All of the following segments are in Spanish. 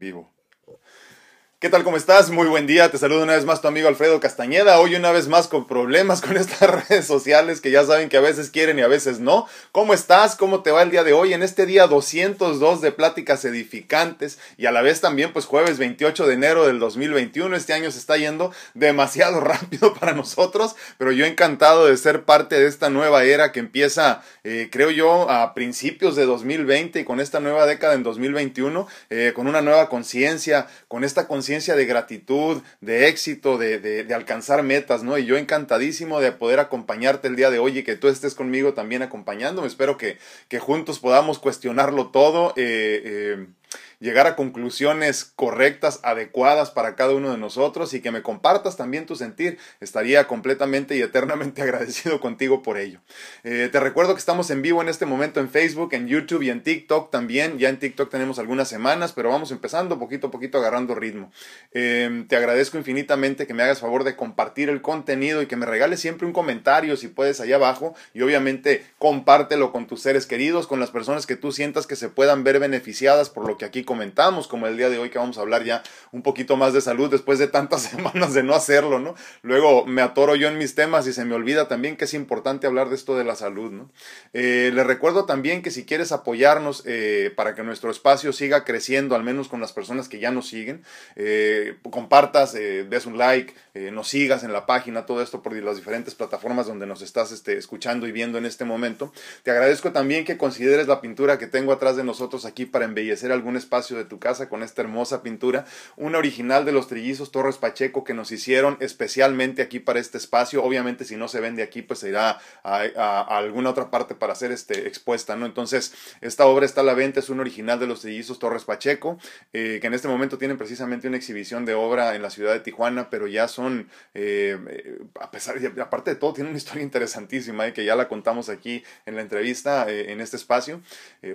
Vivo. ¿Qué tal? ¿Cómo estás? Muy buen día. Te saludo una vez más tu amigo Alfredo Castañeda. Hoy una vez más con problemas con estas redes sociales que ya saben que a veces quieren y a veces no. ¿Cómo estás? ¿Cómo te va el día de hoy? En este día 202 de pláticas edificantes y a la vez también pues jueves 28 de enero del 2021. Este año se está yendo demasiado rápido para nosotros, pero yo encantado de ser parte de esta nueva era que empieza, eh, creo yo, a principios de 2020 y con esta nueva década en 2021, eh, con una nueva conciencia, con esta conciencia de gratitud, de éxito, de, de, alcanzar metas, ¿no? Y yo encantadísimo de poder acompañarte el día de hoy y que tú estés conmigo también acompañándome. Espero que, que juntos podamos cuestionarlo todo. Eh, eh, llegar a conclusiones correctas, adecuadas para cada uno de nosotros y que me compartas también tu sentir. Estaría completamente y eternamente agradecido contigo por ello. Eh, te recuerdo que estamos en vivo en este momento en Facebook, en YouTube y en TikTok también. Ya en TikTok tenemos algunas semanas, pero vamos empezando poquito a poquito agarrando ritmo. Eh, te agradezco infinitamente que me hagas favor de compartir el contenido y que me regales siempre un comentario si puedes allá abajo y obviamente compártelo con tus seres queridos, con las personas que tú sientas que se puedan ver beneficiadas por lo que aquí comentamos, como el día de hoy que vamos a hablar ya un poquito más de salud después de tantas semanas de no hacerlo, ¿no? Luego me atoro yo en mis temas y se me olvida también que es importante hablar de esto de la salud, ¿no? Eh, les recuerdo también que si quieres apoyarnos eh, para que nuestro espacio siga creciendo, al menos con las personas que ya nos siguen, eh, compartas, des un like, nos sigas en la página, todo esto por las diferentes plataformas donde nos estás este, escuchando y viendo en este momento. Te agradezco también que consideres la pintura que tengo atrás de nosotros aquí para embellecer algún espacio de tu casa con esta hermosa pintura, una original de los trillizos Torres Pacheco que nos hicieron especialmente aquí para este espacio. Obviamente si no se vende aquí, pues se irá a, alguna otra parte para ser este, expuesta, ¿no? Entonces, esta obra está a la venta, es un original de los trillizos Torres Pacheco, eh, que en este momento tienen precisamente una exhibición de obra en la ciudad de Tijuana, pero ya son, eh, a pesar, aparte de todo, tiene una historia interesantísima, eh, que ya la contamos aquí en la entrevista, en este espacio.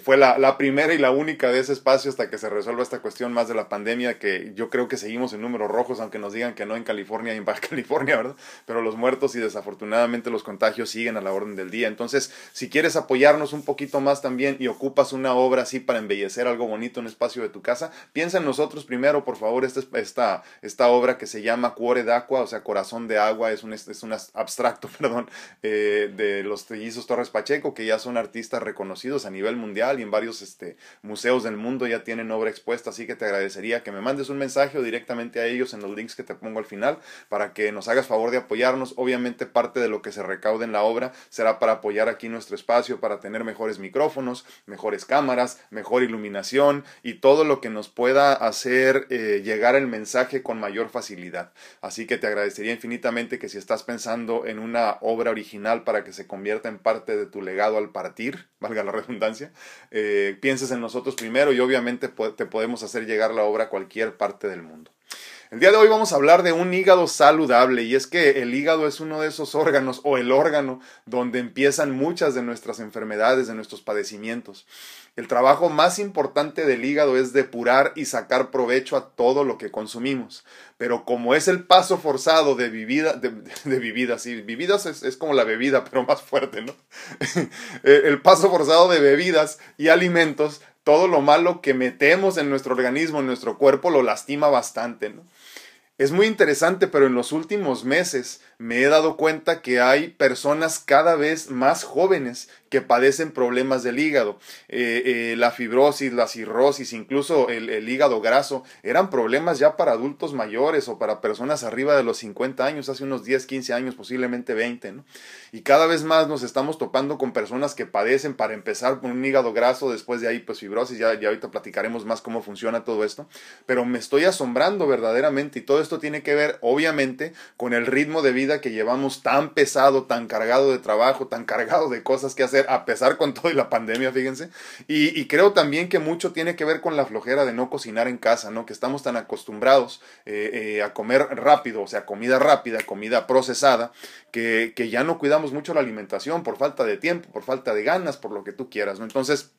fue la, la primera y la única de ese espacio hasta que se resuelva esta cuestión más de la pandemia, que yo creo que seguimos en números rojos, aunque nos digan que no en California y en Baja California, ¿verdad? Pero los muertos y desafortunadamente los contagios siguen a la orden del día. Entonces, si quieres apoyarnos un poquito más también y ocupas una obra así para embellecer algo bonito en un espacio de tu casa, piensa en nosotros primero, por favor, esta, esta, esta obra que se llama Cuore d'Aqua, o sea, Corazón de Agua, es un, es un abstracto, perdón, eh, de los trillizos Torres Pacheco, que ya son artistas reconocidos a nivel mundial y en varios este, museos del mundo ya tienen obra expuesta, así que te agradecería que me mandes un mensaje o directamente a ellos en los links que te pongo al final para que nos hagas favor de apoyarnos. Obviamente parte de lo que se recaude en la obra será para apoyar aquí nuestro espacio, para tener mejores micrófonos, mejores cámaras, mejor iluminación y todo lo que nos pueda hacer eh, llegar el mensaje con mayor facilidad. Así que te agradecería infinitamente que si estás pensando en una obra original para que se convierta en parte de tu legado al partir, valga la redundancia, eh, pienses en nosotros primero y obviamente te podemos hacer llegar la obra a cualquier parte del mundo. El día de hoy vamos a hablar de un hígado saludable y es que el hígado es uno de esos órganos o el órgano donde empiezan muchas de nuestras enfermedades, de nuestros padecimientos. El trabajo más importante del hígado es depurar y sacar provecho a todo lo que consumimos. Pero como es el paso forzado de bebida, de, de sí, vividas es, es, como la bebida, pero más fuerte, ¿no? el paso forzado de bebidas y alimentos todo lo malo que metemos en nuestro organismo, en nuestro cuerpo, lo lastima bastante, ¿no? Es muy interesante, pero en los últimos meses me he dado cuenta que hay personas cada vez más jóvenes que padecen problemas del hígado. Eh, eh, la fibrosis, la cirrosis, incluso el, hígado graso, eran problemas ya para adultos mayores o para personas arriba de los 50 años, hace unos 10, 15 años, posiblemente 20. ¿no? Y cada vez más nos estamos topando con personas que padecen, para empezar, con un hígado graso, después de ahí, pues fibrosis, ya, ya ahorita platicaremos más cómo funciona todo esto. Pero me estoy asombrando verdaderamente y todo esto tiene que ver, obviamente, con el ritmo de vida que llevamos tan pesado, tan cargado de trabajo, tan cargado de cosas que a pesar con todo y la pandemia, fíjense. Y, creo también que mucho tiene que ver con la flojera de no cocinar en casa, ¿no? Que estamos tan acostumbrados eh, eh, a comer rápido, o sea, comida rápida, comida procesada, que, que ya no cuidamos mucho la alimentación por falta de tiempo, por falta de ganas, por lo que tú quieras, ¿no? Entonces,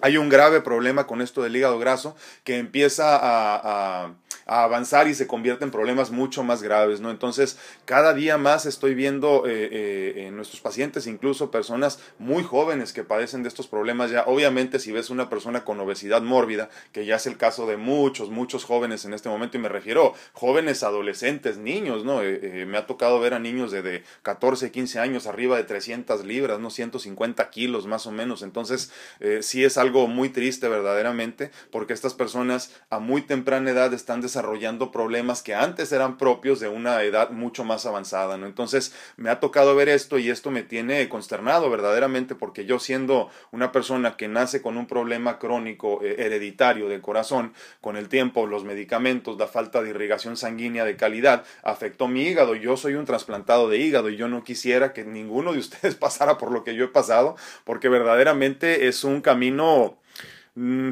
hay un grave problema con esto del hígado graso que empieza a, avanzar y se convierte en problemas mucho más graves, ¿no? Entonces, cada día más estoy viendo eh, eh, en nuestros pacientes, incluso personas muy jóvenes que padecen de estos problemas ya. Obviamente, si ves una persona con obesidad mórbida, que ya es el caso de muchos, muchos jóvenes en este momento, y me refiero jóvenes, adolescentes, niños, ¿no? Eh, me ha tocado ver a niños de, de 14, 15 años, arriba de 300 libras, ¿no? 150 kilos más o menos. Entonces, sí es algo muy triste verdaderamente, porque estas personas a muy temprana edad están desarrollando problemas que antes eran propios de una edad mucho más avanzada, ¿no? Entonces me ha tocado ver esto y esto me tiene consternado verdaderamente porque yo siendo una persona que nace con un problema crónico eh, hereditario del corazón, con el tiempo, los medicamentos, la falta de irrigación sanguínea de calidad, afectó mi hígado. Yo soy un trasplantado de hígado y yo no quisiera que ninguno de ustedes pasara por lo que yo he pasado porque verdaderamente es un camino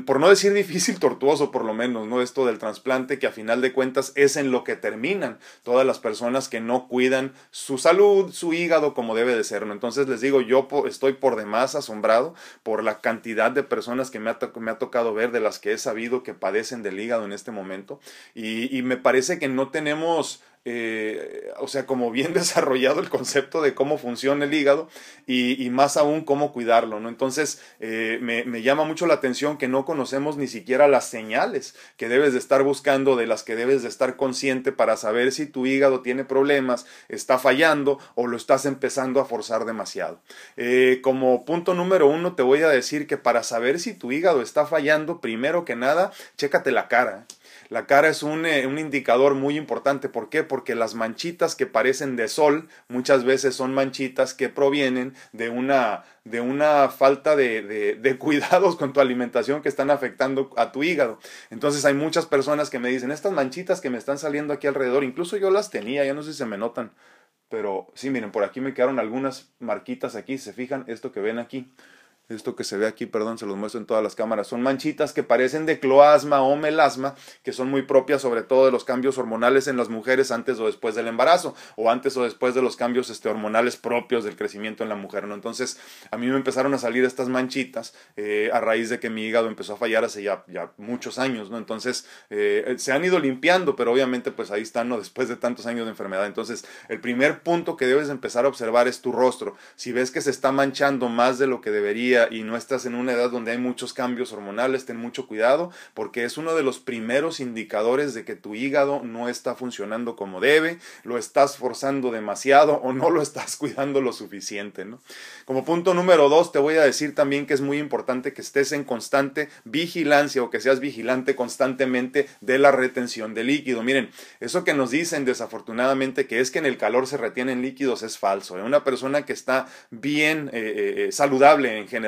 por no decir difícil, tortuoso por lo menos, ¿no? Esto del trasplante que a final de cuentas es en lo que terminan todas las personas que no cuidan su salud, su hígado como debe de ser, ¿no? Entonces les digo, yo estoy por demás asombrado por la cantidad de personas que me ha, tocado ver, de las que he sabido que padecen del hígado en este momento y me parece que no tenemos eh, o sea, como bien desarrollado el concepto de cómo funciona el hígado y, más aún cómo cuidarlo, ¿no? Entonces, eh, me, llama mucho la atención que no conocemos ni siquiera las señales que debes de estar buscando, de las que debes de estar consciente para saber si tu hígado tiene problemas, está fallando o lo estás empezando a forzar demasiado. Eh, como punto número uno, te voy a decir que para saber si tu hígado está fallando, primero que nada, chécate la cara. La cara es un, eh, un, indicador muy importante. ¿Por qué? Porque las manchitas que parecen de sol muchas veces son manchitas que provienen de una, de una falta de, de, de, cuidados con tu alimentación que están afectando a tu hígado. Entonces hay muchas personas que me dicen, estas manchitas que me están saliendo aquí alrededor, incluso yo las tenía, ya no sé si se me notan, pero sí, miren, por aquí me quedaron algunas marquitas aquí, se fijan, esto que ven aquí esto que se ve aquí, perdón, se los muestro en todas las cámaras, son manchitas que parecen de cloasma o melasma, que son muy propias sobre todo de los cambios hormonales en las mujeres antes o después del embarazo, o antes o después de los cambios este, hormonales propios del crecimiento en la mujer, ¿no? Entonces, a mí me empezaron a salir estas manchitas eh, a raíz de que mi hígado empezó a fallar hace ya, ya muchos años, ¿no? Entonces, eh, se han ido limpiando, pero obviamente pues ahí están, ¿no? Después de tantos años de enfermedad. Entonces, el primer punto que debes empezar a observar es tu rostro. Si ves que se está manchando más de lo que debería, y no estás en una edad donde hay muchos cambios hormonales, ten mucho cuidado porque es uno de los primeros indicadores de que tu hígado no está funcionando como debe, lo estás forzando demasiado o no lo estás cuidando lo suficiente. ¿no? Como punto número dos, te voy a decir también que es muy importante que estés en constante vigilancia o que seas vigilante constantemente de la retención de líquido. Miren, eso que nos dicen desafortunadamente que es que en el calor se retienen líquidos es falso. ¿eh? Una persona que está bien eh, eh, saludable en general,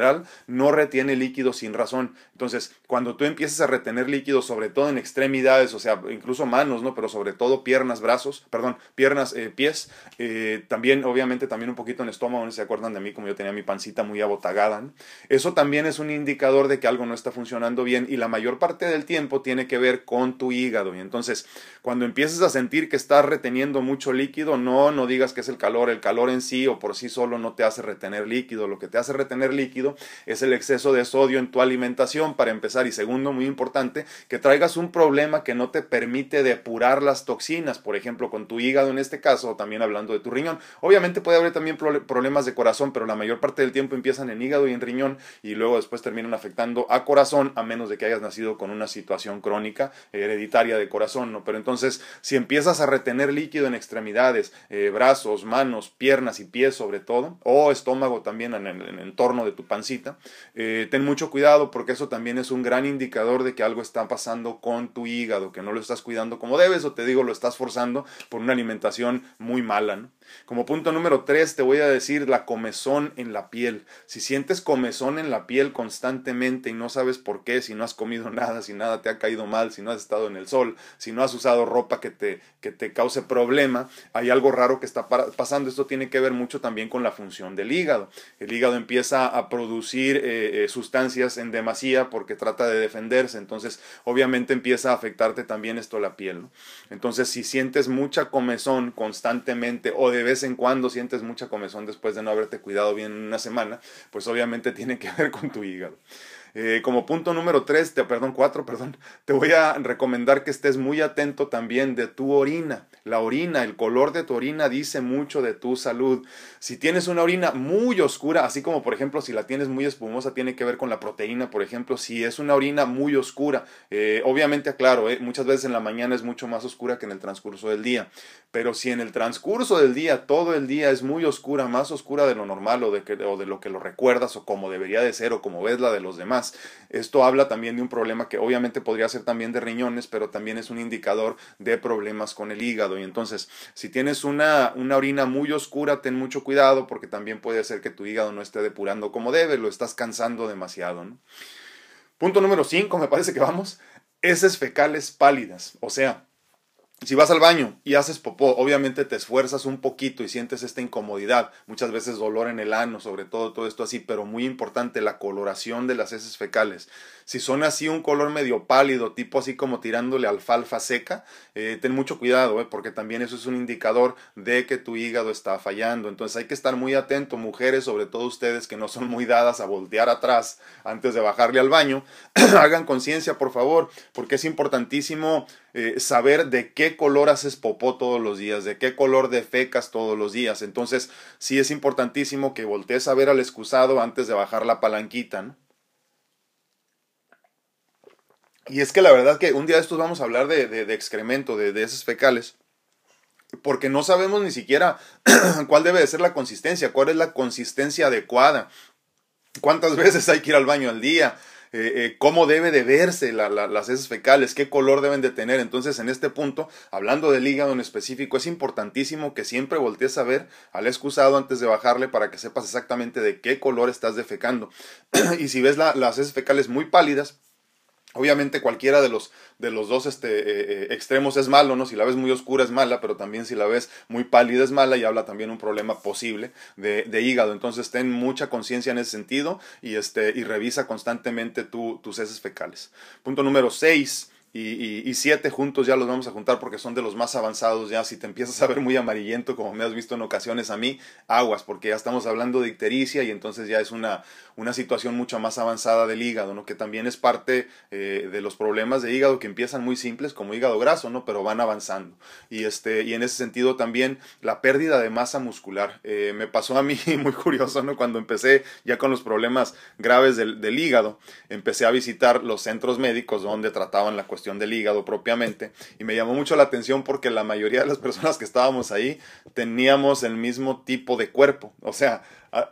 no retiene líquido sin razón. Entonces, cuando tú empiezas a retener líquido, sobre todo en extremidades, o sea, incluso manos, ¿no? Pero sobre todo piernas, brazos, perdón, piernas, eh, pies, eh, también, obviamente, también un poquito en el estómago, ¿no? se acuerdan de mí como yo tenía mi pancita muy abotagada. Eso también es un indicador de que algo no está funcionando bien y la mayor parte del tiempo tiene que ver con tu hígado. Y entonces, cuando empieces a sentir que estás reteniendo mucho líquido, no, no digas que es el calor. El calor en sí o por sí solo no te hace retener líquido. Lo que te hace retener líquido es el exceso de sodio en tu alimentación para empezar y segundo, muy importante, que traigas un problema que no te permite depurar las toxinas, por ejemplo, con tu hígado en este caso, o también hablando de tu riñón. Obviamente puede haber también problemas de corazón, pero la mayor parte del tiempo empiezan en hígado y en riñón y luego después terminan afectando a corazón, a menos de que hayas nacido con una situación crónica hereditaria de corazón, ¿no? Pero entonces, si empiezas a retener líquido en extremidades, eh, brazos, manos, piernas y pies sobre todo, o estómago también en el, en el entorno de tu eh, ten mucho cuidado porque eso también es un gran indicador de que algo está pasando con tu hígado, que no lo estás cuidando como debes o te digo lo estás forzando por una alimentación muy mala. Como punto número tres te voy a decir la comezón en la piel. Si sientes comezón en la piel constantemente y no sabes por qué, si no has comido nada, si nada te ha caído mal, si no has estado en el sol, si no has usado ropa que te, que te cause problema, hay algo raro que está pasando. Esto tiene que ver mucho también con la función del hígado. El hígado empieza a producir producir eh, eh, sustancias en demasía porque trata de defenderse, entonces obviamente empieza a afectarte también esto la piel. Entonces si sientes mucha comezón constantemente o de vez en cuando sientes mucha comezón después de no haberte cuidado bien en una semana, pues obviamente tiene que ver con tu hígado. Eh, como punto número tres, perdón, cuatro, perdón, te voy a recomendar que estés muy atento también de tu orina. La orina, el color de tu orina dice mucho de tu salud. Si tienes una orina muy oscura, así como por ejemplo si la tienes muy espumosa, tiene que ver con la proteína, por ejemplo, si es una orina muy oscura, eh, obviamente aclaro, eh, muchas veces en la mañana es mucho más oscura que en el transcurso del día, pero si en el transcurso del día, todo el día es muy oscura, más oscura de lo normal o de lo que lo recuerdas o como debería de ser o como ves la de los demás, esto habla también de un problema que obviamente podría ser también de riñones, pero también es un indicador de problemas con el hígado. Y entonces, si tienes una, una orina muy oscura, ten mucho cuidado porque también puede ser que tu hígado no esté depurando como debe, lo estás cansando demasiado. Punto número 5, me parece que vamos, heces fecales pálidas, o sea, si vas al baño y haces popó, obviamente te esfuerzas un poquito y sientes esta incomodidad, muchas veces dolor en el ano, sobre todo todo esto así, pero muy importante la coloración de las heces fecales. Si son así un color medio pálido, tipo así como tirándole alfalfa seca, eh, ten mucho cuidado, eh, porque también eso es un indicador de que tu hígado está fallando. Entonces hay que estar muy atento, mujeres, sobre todo ustedes que no son muy dadas a voltear atrás antes de bajarle al baño, hagan conciencia, por favor, porque es importantísimo eh, saber de qué color haces popó todos los días, de qué color defecas todos los días. Entonces, sí es importantísimo que voltees a ver al excusado antes de bajar la palanquita, ¿no? Y es que la verdad que un día de estos vamos a hablar de, excremento, de, de heces fecales, porque no sabemos ni siquiera cuál debe de ser la consistencia, cuál es la consistencia adecuada, cuántas veces hay que ir al baño al día, eh, eh, cómo debe de verse las heces fecales, qué color deben de tener. Entonces, en este punto, hablando del hígado en específico, es importantísimo que siempre voltees a ver al excusado antes de bajarle para que sepas exactamente de qué color estás defecando. y si ves las heces fecales muy pálidas, Obviamente cualquiera de los, de los dos este, eh, eh, extremos es malo, ¿no? Si la ves muy oscura es mala, pero también si la ves muy pálida es mala y habla también un problema posible de, de hígado. Entonces ten mucha conciencia en ese sentido y, este, y revisa constantemente tu, tus heces fecales. Punto número 6 y, siete juntos ya los vamos a juntar porque son de los más avanzados ya. Si te empiezas a ver muy amarillento, como me has visto en ocasiones a mí, aguas, porque ya estamos hablando de ictericia y entonces ya es una, una situación mucho más avanzada del hígado, ¿no? Que también es parte eh, de los problemas de hígado que empiezan muy simples como hígado graso, ¿no? Pero van avanzando. Y, este, y en ese sentido también la pérdida de masa muscular. Eh, me pasó a mí muy curioso, ¿no? Cuando empecé ya con los problemas graves del, del hígado, empecé a visitar los centros médicos donde trataban la cuestión del hígado propiamente y me llamó mucho la atención porque la mayoría de las personas que estábamos ahí teníamos el mismo tipo de cuerpo, o sea,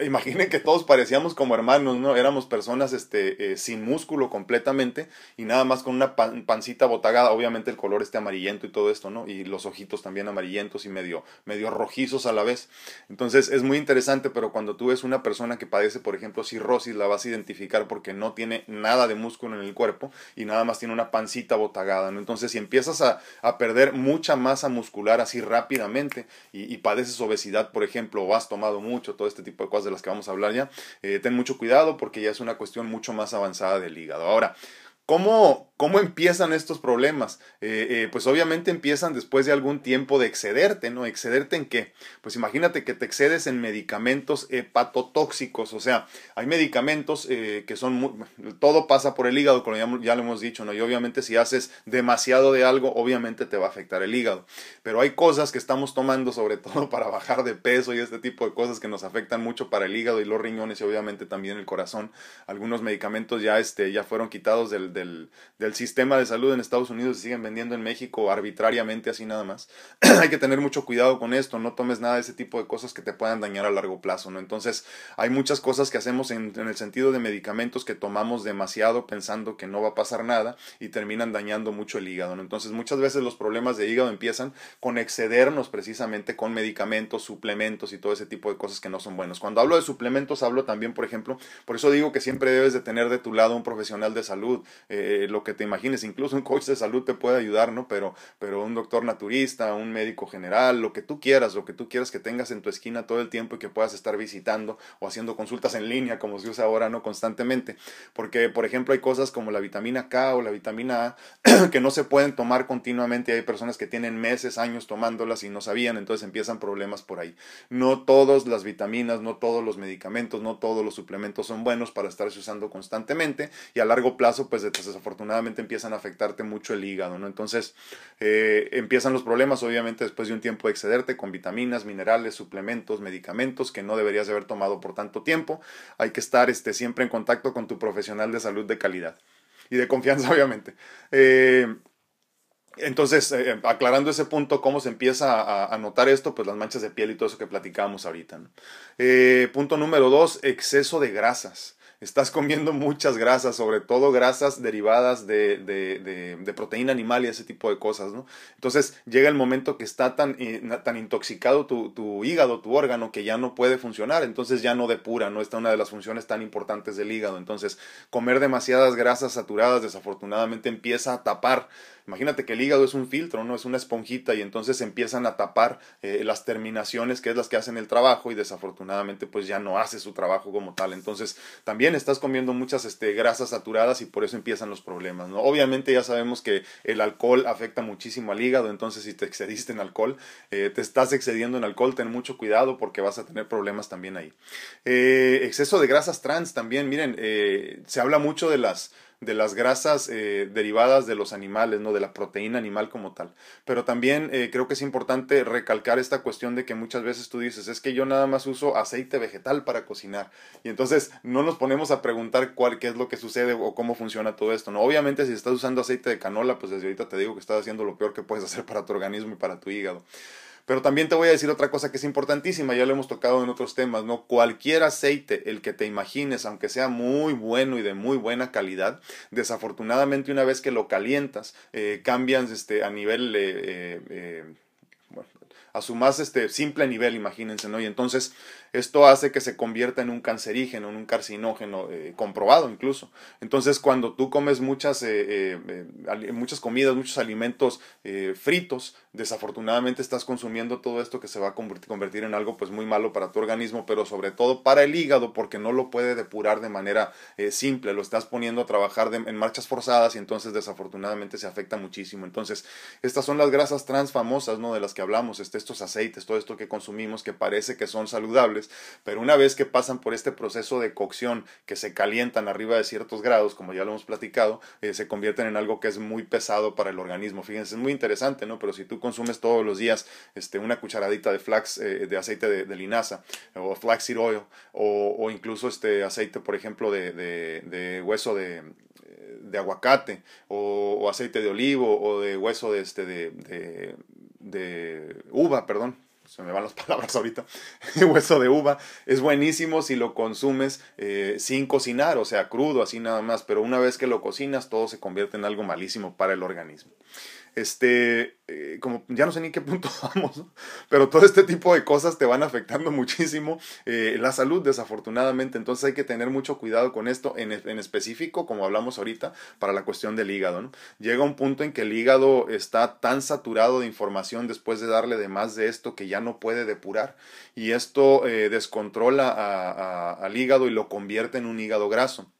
imaginen que todos parecíamos como hermanos, ¿no? Éramos personas este, eh, sin músculo completamente y nada más con una pancita botagada, obviamente el color este amarillento y todo esto, ¿no? Y los ojitos también amarillentos y medio, medio rojizos a la vez. Entonces es muy interesante, pero cuando tú ves una persona que padece, por ejemplo, cirrosis, la vas a identificar porque no tiene nada de músculo en el cuerpo y nada más tiene una pancita botagada, ¿no? Entonces si empiezas a, a perder mucha masa muscular así rápidamente y, y padeces obesidad, por ejemplo, o has tomado mucho, todo este tipo de de las que vamos a hablar ya, eh, ten mucho cuidado porque ya es una cuestión mucho más avanzada del hígado. Ahora, ¿Cómo, ¿Cómo empiezan estos problemas? Eh, eh, pues obviamente empiezan después de algún tiempo de excederte, ¿no? ¿Excederte en qué? Pues imagínate que te excedes en medicamentos hepatotóxicos, o sea, hay medicamentos eh, que son, muy, todo pasa por el hígado, como ya, lo hemos dicho, ¿no? Y obviamente si haces demasiado de algo, obviamente te va a afectar el hígado. Pero hay cosas que estamos tomando, sobre todo para bajar de peso y este tipo de cosas que nos afectan mucho para el hígado y los riñones y obviamente también el corazón. Algunos medicamentos ya, este, ya fueron quitados del del, del sistema de salud en Estados Unidos se siguen vendiendo en México arbitrariamente así nada más. hay que tener mucho cuidado con esto, no tomes nada de ese tipo de cosas que te puedan dañar a largo plazo, ¿no? Entonces, hay muchas cosas que hacemos en, en el sentido de medicamentos que tomamos demasiado pensando que no va a pasar nada y terminan dañando mucho el hígado, ¿no? Entonces, muchas veces los problemas de hígado empiezan con excedernos precisamente con medicamentos, suplementos y todo ese tipo de cosas que no son buenos. Cuando hablo de suplementos, hablo también, por ejemplo, por eso digo que siempre debes de tener de tu lado un profesional de salud, eh, lo que te imagines, incluso un coach de salud te puede ayudar, ¿no? Pero, pero un doctor naturista, un médico general, lo que tú quieras, lo que tú quieras que tengas en tu esquina todo el tiempo y que puedas estar visitando o haciendo consultas en línea, como se usa ahora, ¿no? Constantemente. Porque, por ejemplo, hay cosas como la vitamina K o la vitamina A que no se pueden tomar continuamente. Hay personas que tienen meses, años tomándolas y no sabían, entonces empiezan problemas por ahí. No todas las vitaminas, no todos los medicamentos, no todos los suplementos son buenos para estarse usando constantemente y a largo plazo, pues desafortunadamente empiezan a afectarte mucho el hígado, ¿no? Entonces eh, empiezan los problemas, obviamente, después de un tiempo de excederte con vitaminas, minerales, suplementos, medicamentos que no deberías haber tomado por tanto tiempo. Hay que estar este, siempre en contacto con tu profesional de salud de calidad y de confianza, obviamente. Eh, entonces, eh, aclarando ese punto, cómo se empieza a, notar esto, pues las manchas de piel y todo eso que platicábamos ahorita. punto número dos, exceso de grasas estás comiendo muchas grasas, sobre todo grasas derivadas de, de, de, proteína animal y ese tipo de cosas, ¿no? Entonces llega el momento que está tan, eh, tan intoxicado tu, tu, hígado, tu órgano, que ya no puede funcionar, entonces ya no depura, ¿no? Está una de las funciones tan importantes del hígado. Entonces, comer demasiadas grasas saturadas desafortunadamente empieza a tapar Imagínate que el hígado es un filtro, no es una esponjita y entonces empiezan a tapar eh, las terminaciones que es las que hacen el trabajo y desafortunadamente pues ya no hace su trabajo como tal. Entonces también estás comiendo muchas este, grasas saturadas y por eso empiezan los problemas. ¿no? Obviamente ya sabemos que el alcohol afecta muchísimo al hígado, entonces si te excediste en alcohol, eh, te estás excediendo en alcohol, ten mucho cuidado porque vas a tener problemas también ahí. Eh, exceso de grasas trans también, miren, se habla mucho de las de las grasas eh, derivadas de los animales, ¿no? de la proteína animal como tal. Pero también eh, creo que es importante recalcar esta cuestión de que muchas veces tú dices, es que yo nada más uso aceite vegetal para cocinar. Y entonces no nos ponemos a preguntar cuál, qué es lo que sucede o cómo funciona todo esto. ¿no? Obviamente si estás usando aceite de canola, pues desde ahorita te digo que estás haciendo lo peor que puedes hacer para tu organismo y para tu hígado. Pero también te voy a decir otra cosa que es importantísima, ya lo hemos tocado en otros temas, ¿no? Cualquier aceite, el que te imagines, aunque sea muy bueno y de muy buena calidad, desafortunadamente una vez que lo calientas, eh, cambian este, a nivel... Eh, eh, eh bueno, a su más este, simple nivel, imagínense, ¿no? Y entonces esto hace que se convierta en un cancerígeno, en un carcinógeno, eh, comprobado incluso. Entonces, cuando tú comes muchas, eh, eh, muchas comidas, muchos alimentos fritos, desafortunadamente estás consumiendo todo esto que se va a convertir en algo pues muy malo para tu organismo, pero sobre todo para el hígado, porque no lo puede depurar de manera simple, lo estás poniendo a trabajar en marchas forzadas y entonces desafortunadamente se afecta muchísimo. Entonces, estas son las grasas trans famosas, ¿no? De las que hablamos, este, estos aceites, todo esto que consumimos que parece que son saludables pero una vez que pasan por este proceso de cocción, que se calientan arriba de ciertos grados, como ya lo hemos platicado, eh, se convierten en algo que es muy pesado para el organismo. Fíjense, es muy interesante, ¿no? Pero si tú consumes todos los días este, una cucharadita de flax, eh, de aceite de, linaza, o flaxseed oil, o, incluso este aceite, por ejemplo, de, hueso de, aguacate o, aceite de olivo o de hueso de, este, de, de uva, perdón, se me van las palabras ahorita, hueso de uva, es buenísimo si lo consumes eh, sin cocinar, o sea, crudo, así nada más, pero una vez que lo cocinas, todo se convierte en algo malísimo para el organismo este, eh, como ya no sé ni qué punto vamos, pero todo este tipo de cosas te van afectando muchísimo eh, la salud, desafortunadamente. Entonces hay que tener mucho cuidado con esto, en, en específico, como hablamos ahorita, para la cuestión del hígado. ¿no? Llega un punto en que el hígado está tan saturado de información después de darle de más de esto que ya no puede depurar y esto eh, descontrola al hígado y lo convierte en un hígado graso.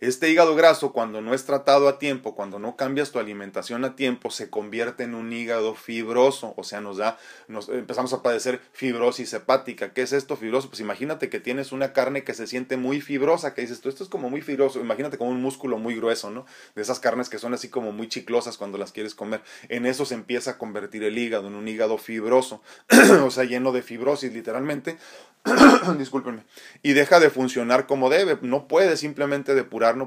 Este hígado graso, cuando no es tratado a tiempo, cuando no cambias tu alimentación a tiempo, se convierte en un hígado fibroso, o sea, nos da, nos empezamos a padecer fibrosis hepática. ¿Qué es esto fibroso? Pues imagínate que tienes una carne que se siente muy fibrosa, que dices tú, esto es como muy fibroso, imagínate como un músculo muy grueso, ¿no? De esas carnes que son así como muy chiclosas cuando las quieres comer. En eso se empieza a convertir el hígado, en un hígado fibroso, o sea, lleno de fibrosis literalmente. discúlpenme, y deja de funcionar como debe. No puede simplemente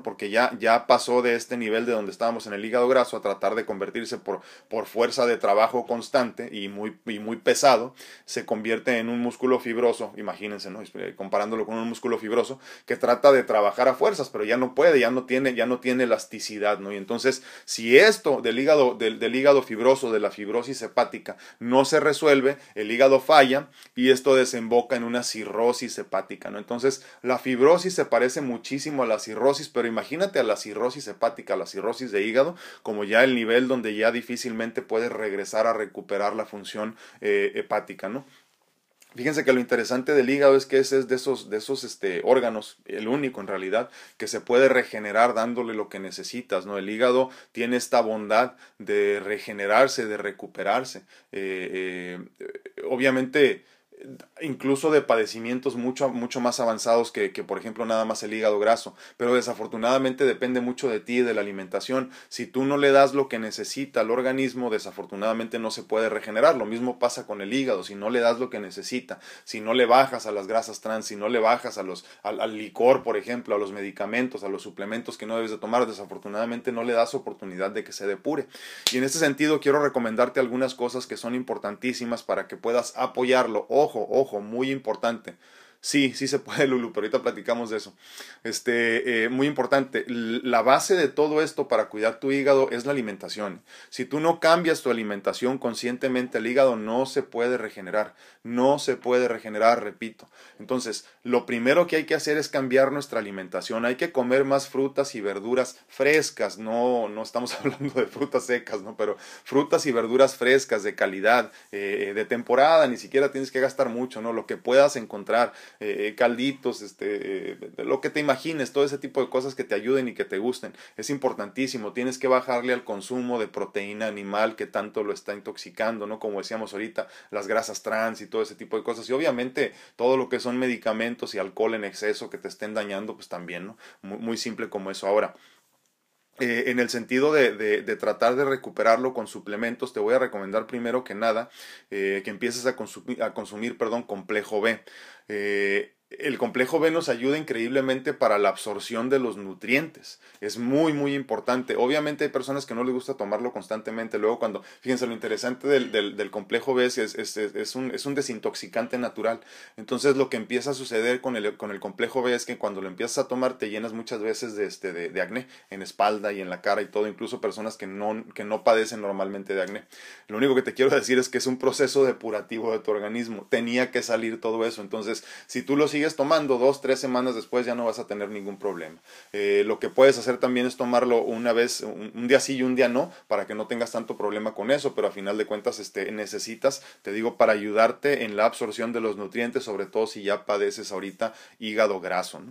porque ya, ya pasó de este nivel de donde estábamos en el hígado graso a tratar de convertirse por, por fuerza de trabajo constante y muy, y muy pesado, se convierte en un músculo fibroso, imagínense, ¿no? comparándolo con un músculo fibroso que trata de trabajar a fuerzas, pero ya no puede, ya no tiene, ya no tiene elasticidad, ¿no? Y entonces, si esto del hígado, del hígado fibroso, de la fibrosis hepática, no se resuelve, el hígado falla y esto desemboca en una cirrosis hepática, ¿no? Entonces, la fibrosis se parece muchísimo a la cirrosis pero imagínate a la cirrosis hepática, a la cirrosis de hígado, como ya el nivel donde ya difícilmente puedes regresar a recuperar la función eh, hepática, ¿no? Fíjense que lo interesante del hígado es que ese es de esos, de esos este, órganos, el único en realidad, que se puede regenerar dándole lo que necesitas, ¿no? El hígado tiene esta bondad de regenerarse, de recuperarse. Eh, eh, obviamente, incluso de padecimientos mucho, mucho más avanzados que, que, por ejemplo, nada más el hígado graso. Pero desafortunadamente depende mucho de ti y de la alimentación. Si tú no le das lo que necesita al organismo, desafortunadamente no se puede regenerar. Lo mismo pasa con el hígado. Si no le das lo que necesita, si no le bajas a las grasas trans, si no le bajas a los, al, al licor, por ejemplo, a los medicamentos, a los suplementos que no debes de tomar, desafortunadamente no le das oportunidad de que se depure. Y en este sentido quiero recomendarte algunas cosas que son importantísimas para que puedas apoyarlo. Ojo, ojo, muy importante. Sí, sí se puede, Lulu, pero ahorita platicamos de eso. Este, eh, muy importante, la base de todo esto para cuidar tu hígado es la alimentación. Si tú no cambias tu alimentación conscientemente, el hígado no se puede regenerar, no se puede regenerar, repito. Entonces, lo primero que hay que hacer es cambiar nuestra alimentación. Hay que comer más frutas y verduras frescas, no, no estamos hablando de frutas secas, ¿no? Pero frutas y verduras frescas, de calidad, eh, de temporada, ni siquiera tienes que gastar mucho, ¿no? Lo que puedas encontrar eh, calditos, este, eh, lo que te imagines, todo ese tipo de cosas que te ayuden y que te gusten. Es importantísimo, tienes que bajarle al consumo de proteína animal que tanto lo está intoxicando, ¿no? Como decíamos ahorita, las grasas trans y todo ese tipo de cosas. Y obviamente todo lo que son medicamentos y alcohol en exceso que te estén dañando, pues también, ¿no? Muy, muy simple como eso. Ahora, eh, en el sentido de, de, tratar de recuperarlo con suplementos, te voy a recomendar primero que nada eh, que empieces a consumir, a consumir perdón, complejo B. Eh, el complejo B nos ayuda increíblemente para la absorción de los nutrientes. Es muy, muy importante. Obviamente hay personas que no les gusta tomarlo constantemente. Luego cuando, fíjense, lo interesante del, del, complejo B es, es, es, es, un, es un desintoxicante natural. Entonces lo que empieza a suceder con el, con el complejo B es que cuando lo empiezas a tomar te llenas muchas veces de, este, de, de acné en espalda y en la cara y todo, incluso personas que no, que no padecen normalmente de acné. Lo único que te quiero decir es que es un proceso depurativo de tu organismo. Tenía que salir todo eso. Entonces, si tú lo sigues tomando dos, tres semanas después ya no vas a tener ningún problema. Eh, lo que puedes hacer también es tomarlo una vez, un, día sí y un día no, para que no tengas tanto problema con eso, pero a final de cuentas este, necesitas, te digo, para ayudarte en la absorción de los nutrientes, sobre todo si ya padeces ahorita hígado graso.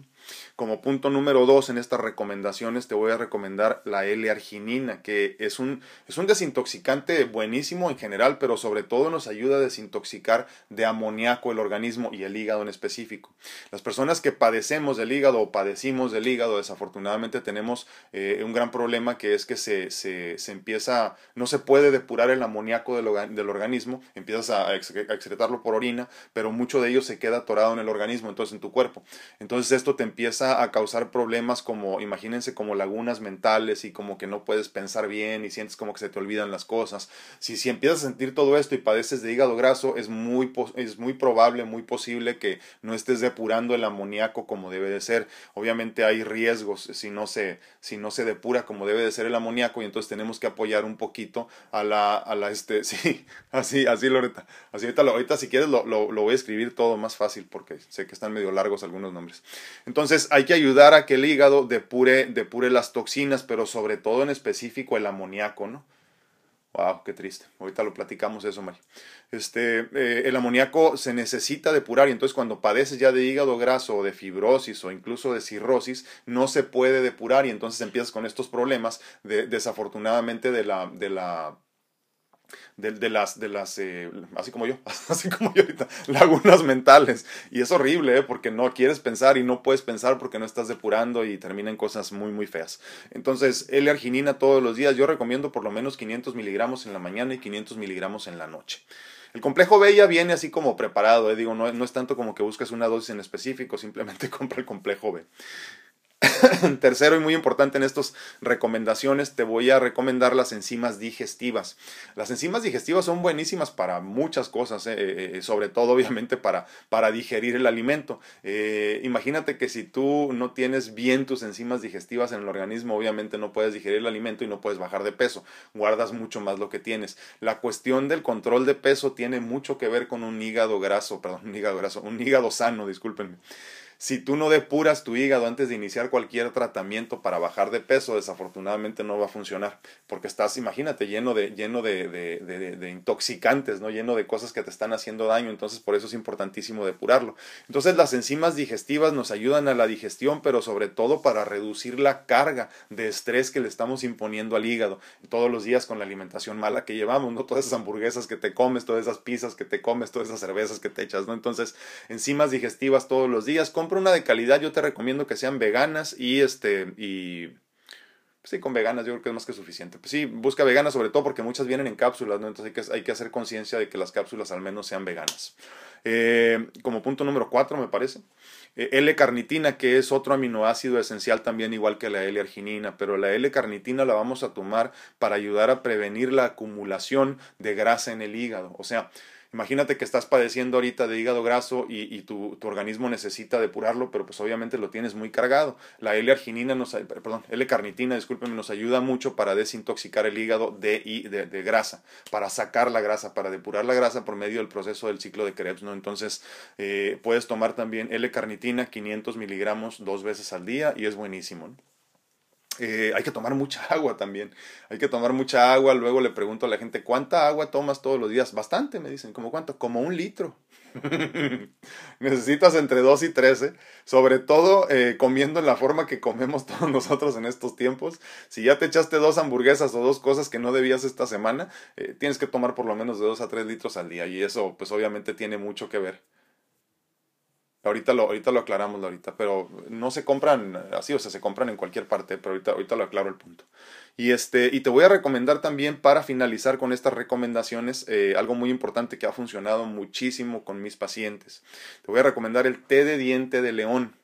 Como punto número dos en estas recomendaciones te voy a recomendar la L-arginina, que es un, es un desintoxicante buenísimo en general, pero sobre todo nos ayuda a desintoxicar de amoníaco el organismo y el hígado en específico. Las personas que padecemos del hígado o padecimos del hígado, desafortunadamente tenemos eh, un gran problema que es que se, se, se, empieza, no se puede depurar el amoníaco del, organismo, empiezas a, excretarlo por orina, pero mucho de ello se queda atorado en el organismo, entonces en tu cuerpo. Entonces esto te empieza a causar problemas como, imagínense, como lagunas mentales y como que no puedes pensar bien y sientes como que se te olvidan las cosas. Si, si empiezas a sentir todo esto y padeces de hígado graso, es muy, es muy probable, muy posible que no estés depurando el amoníaco como debe de ser. Obviamente hay riesgos si no se, si no se depura como debe de ser el amoníaco y entonces tenemos que apoyar un poquito a la, a la este, sí, así, así Loreta. Así ahorita, ahorita si quieres lo, lo, lo voy a escribir todo más fácil porque sé que están medio largos algunos nombres. Entonces hay que ayudar a que el hígado depure, depure las toxinas, pero sobre todo en específico el amoníaco, ¿no? Wow, qué triste. Ahorita lo platicamos eso, Mari. Este, eh, el amoníaco se necesita depurar y entonces cuando padeces ya de hígado graso o de fibrosis o incluso de cirrosis, no se puede depurar y entonces empiezas con estos problemas de, desafortunadamente de la, de la de, las, de las eh, así como yo, así como yo ahorita, lagunas mentales. Y es horrible, ¿eh? porque no quieres pensar y no puedes pensar porque no estás depurando y terminan cosas muy, muy feas. Entonces, L-arginina todos los días, yo recomiendo por lo menos 500 miligramos en la mañana y 500 miligramos en la noche. El complejo B ya viene así como preparado, ¿eh? digo, no, no es tanto como que busques una dosis en específico, simplemente compra el complejo B. Tercero y muy importante en estas recomendaciones, te voy a recomendar las enzimas digestivas. Las enzimas digestivas son buenísimas para muchas cosas, eh, eh, eh sobre todo obviamente para, para digerir el alimento. Imagínate que si tú no tienes bien tus enzimas digestivas en el organismo, obviamente no puedes digerir el alimento y no puedes bajar de peso. Guardas mucho más lo que tienes. La cuestión del control de peso tiene mucho que ver con un hígado graso, perdón, un hígado graso, un hígado sano, discúlpenme. Si tú no depuras tu hígado antes de iniciar cualquier tratamiento para bajar de peso, desafortunadamente no va a funcionar, porque estás, imagínate, lleno de, lleno de, de, de, intoxicantes, ¿no? lleno de cosas que te están haciendo daño, entonces por eso es importantísimo depurarlo. Entonces las enzimas digestivas nos ayudan a la digestión, pero sobre todo para reducir la carga de estrés que le estamos imponiendo al hígado todos los días con la alimentación mala que llevamos, ¿no? Todas esas hamburguesas que te comes, todas esas pizzas que te comes, todas esas cervezas que te echas, ¿no? Entonces, enzimas digestivas todos los días, una de calidad, yo te recomiendo que sean veganas y este y pues sí, con veganas yo creo que es más que suficiente. Pues sí, busca veganas sobre todo porque muchas vienen en cápsulas, ¿no? Entonces hay que, hacer conciencia de que las cápsulas al menos sean veganas. Eh, como punto número cuatro, me parece. Eh, L-carnitina, que es otro aminoácido esencial también igual que la L-arginina, pero la L-carnitina la vamos a tomar para ayudar a prevenir la acumulación de grasa en el hígado. O sea, Imagínate que estás padeciendo ahorita de hígado graso y, tu, organismo necesita depurarlo, pero pues obviamente lo tienes muy cargado. La L-arginina nos, perdón, L-carnitina, discúlpeme, nos ayuda mucho para desintoxicar el hígado de, de, grasa, para sacar la grasa, para depurar la grasa por medio del proceso del ciclo de Krebs, ¿no? Entonces, eh, puedes tomar también L-carnitina, 500 miligramos dos veces al día y es buenísimo, eh, hay que tomar mucha agua también. Hay que tomar mucha agua. Luego le pregunto a la gente, ¿cuánta agua tomas todos los días? Bastante, me dicen. ¿Cómo cuánto? Como un litro. Necesitas entre 2 y 13. Sobre todo eh, comiendo en la forma que comemos todos nosotros en estos tiempos. Si ya te echaste dos hamburguesas o dos cosas que no debías esta semana, eh, tienes que tomar por lo menos de 2 a 3 litros al día. Y eso pues obviamente tiene mucho que ver. Ahorita lo, ahorita lo aclaramos ahorita, pero no se compran así, o sea, se compran en cualquier parte, pero ahorita, ahorita lo aclaro el punto. Y, este, y te voy a recomendar también para finalizar con estas recomendaciones eh, algo muy importante que ha funcionado muchísimo con mis pacientes. Te voy a recomendar el té de diente de león.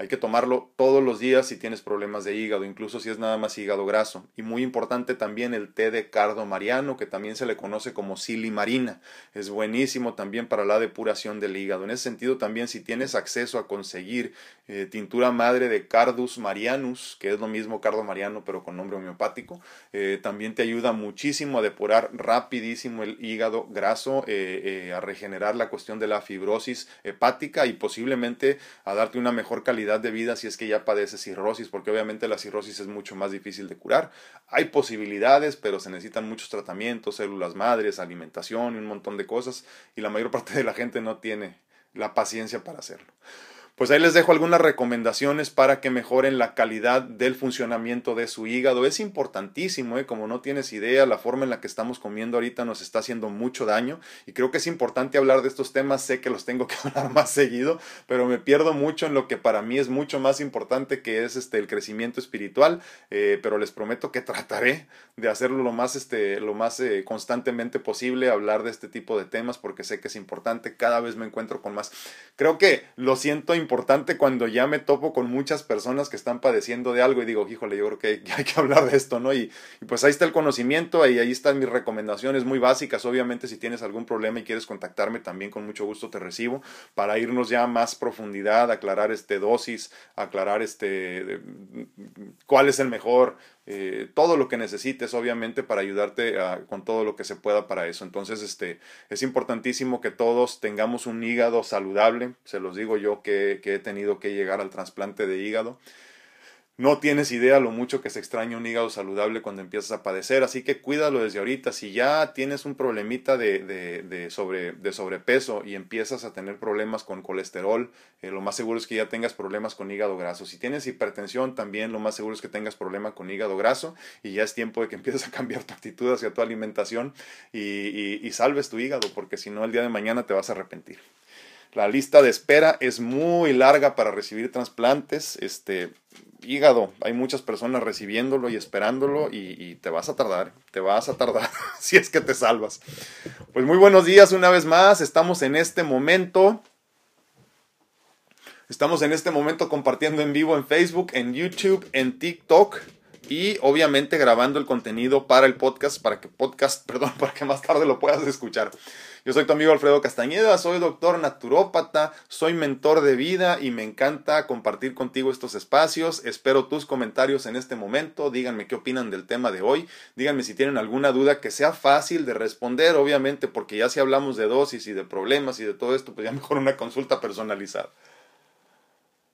Hay que tomarlo todos los días si tienes problemas de hígado, incluso si es nada más hígado graso. Y muy importante también el té de cardo mariano, que también se le conoce como silimarina. Es buenísimo también para la depuración del hígado. En ese sentido también si tienes acceso a conseguir eh, tintura madre de cardus marianus, que es lo mismo cardo mariano pero con nombre homeopático, eh, también te ayuda muchísimo a depurar rapidísimo el hígado graso, eh, a regenerar la cuestión de la fibrosis hepática y posiblemente a darte una mejor calidad de vida si es que ya padeces cirrosis, porque obviamente la cirrosis es mucho más difícil de curar. Hay posibilidades, pero se necesitan muchos tratamientos, células madres, alimentación y un montón de cosas, y la mayor parte de la gente no tiene la paciencia para hacerlo. Pues ahí les dejo algunas recomendaciones para que mejoren la calidad del funcionamiento de su hígado. Es importantísimo, ¿eh? como no tienes idea, la forma en la que estamos comiendo ahorita nos está haciendo mucho daño y creo que es importante hablar de estos temas. Sé que los tengo que hablar más seguido, pero me pierdo mucho en lo que para mí es mucho más importante que es este, el crecimiento espiritual, eh, pero les prometo que trataré de hacerlo lo más, este, lo más eh, constantemente posible, hablar de este tipo de temas porque sé que es importante. Cada vez me encuentro con más. Creo que lo siento importante cuando ya me topo con muchas personas que están padeciendo de algo y digo, híjole, yo creo que hay que hablar de esto, ¿no? Y, pues ahí está el conocimiento y ahí están mis recomendaciones muy básicas. Obviamente, si tienes algún problema y quieres contactarme, también con mucho gusto te recibo para irnos ya a más profundidad, aclarar este dosis, aclarar este cuál es el mejor, eh, todo lo que necesites, obviamente, para ayudarte con todo lo que se pueda para eso. Entonces, este, es importantísimo que todos tengamos un hígado saludable. Se los digo yo que he tenido que llegar al trasplante de hígado. No tienes idea lo mucho que se extraña un hígado saludable cuando empiezas a padecer, así que cuídalo desde ahorita. Si ya tienes un problemita de, de, de, sobre, de sobrepeso y empiezas a tener problemas con colesterol, eh, lo más seguro es que ya tengas problemas con hígado graso. Si tienes hipertensión, también lo más seguro es que tengas problemas con hígado graso y ya es tiempo de que empieces a cambiar tu actitud hacia tu alimentación y, y, y salves tu hígado, porque si no, el día de mañana te vas a arrepentir. La lista de espera es muy larga para recibir trasplantes. Este, hígado, hay muchas personas recibiéndolo y esperándolo y, te vas a tardar, te vas a tardar si es que te salvas. Pues muy buenos días una vez más, estamos en este momento. Estamos en este momento compartiendo en vivo en Facebook, en YouTube, en TikTok y obviamente grabando el contenido para el podcast, para que podcast, perdón, para que más tarde lo puedas escuchar. Yo soy tu amigo Alfredo Castañeda, soy doctor naturópata, soy mentor de vida y me encanta compartir contigo estos espacios. Espero tus comentarios en este momento, díganme qué opinan del tema de hoy, díganme si tienen alguna duda que sea fácil de responder, obviamente, porque ya si hablamos de dosis y de problemas y de todo esto, pues ya mejor una consulta personalizada.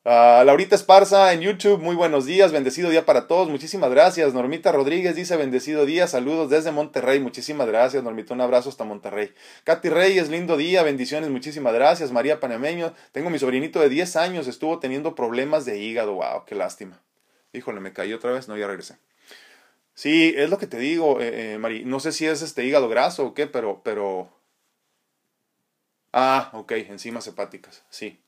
Uh, Laurita Esparza en YouTube, muy buenos días, bendecido día para todos, muchísimas gracias. Normita Rodríguez dice bendecido día, saludos desde Monterrey, muchísimas gracias. Normita, un abrazo hasta Monterrey. Katy Reyes, lindo día, bendiciones, muchísimas gracias. María Panameño, tengo mi sobrinito de 10 años, estuvo teniendo problemas de hígado, wow, qué lástima. Híjole, me caí otra vez, no, ya regresé. Sí, es lo que te digo, eh, eh no sé si es este hígado graso o qué, pero, pero... Ah, ok, enzimas hepáticas, sí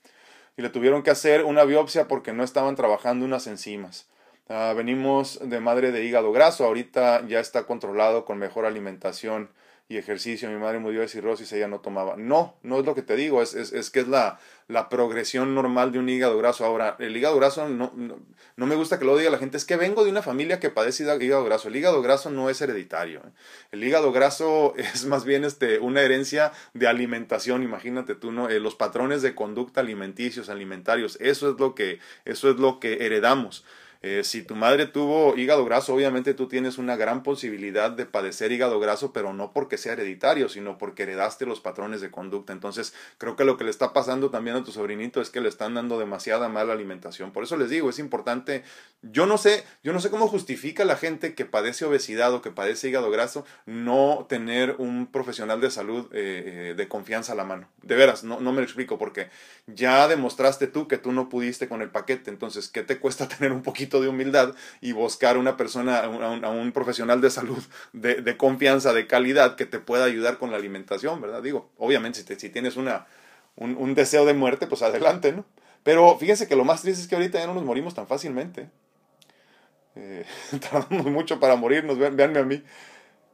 y le tuvieron que hacer una biopsia porque no estaban trabajando unas enzimas. Ah, venimos de madre de hígado graso, ahorita ya está controlado con mejor alimentación y ejercicio. Mi madre murió de cirrosis, ella no tomaba. No, no es lo que te digo, es, es, es que es la, la, progresión normal de un hígado graso. Ahora, el hígado graso, no, no, me gusta que lo diga la gente, es que vengo de una familia que padece hígado graso. El hígado graso no es hereditario. ¿eh? El hígado graso es más bien este, una herencia de alimentación, imagínate tú, ¿no? Eh, los patrones de conducta alimenticios, alimentarios, eso es lo que, eso es lo que heredamos. Eh, si tu madre tuvo hígado graso, obviamente tú tienes una gran posibilidad de padecer hígado graso, pero no porque sea hereditario, sino porque heredaste los patrones de conducta. Entonces, creo que lo que le está pasando también a tu sobrinito es que le están dando demasiada mala alimentación. Por eso les digo, es importante. Yo no sé, yo no sé cómo justifica la gente que padece obesidad o que padece hígado graso no tener un profesional de salud eh, eh, de confianza a la mano. De veras, no, no me lo explico porque ya demostraste tú que tú no pudiste con el paquete. Entonces, ¿qué te cuesta tener un poquito de humildad y buscar una persona, a un, profesional de salud de, confianza, de calidad, que te pueda ayudar con la alimentación, ¿verdad? Digo, obviamente si, tienes una, un, deseo de muerte, pues adelante, ¿no? Pero fíjense que lo más triste es que ahorita ya no nos morimos tan fácilmente. Eh, mucho para morirnos, véanme a mí.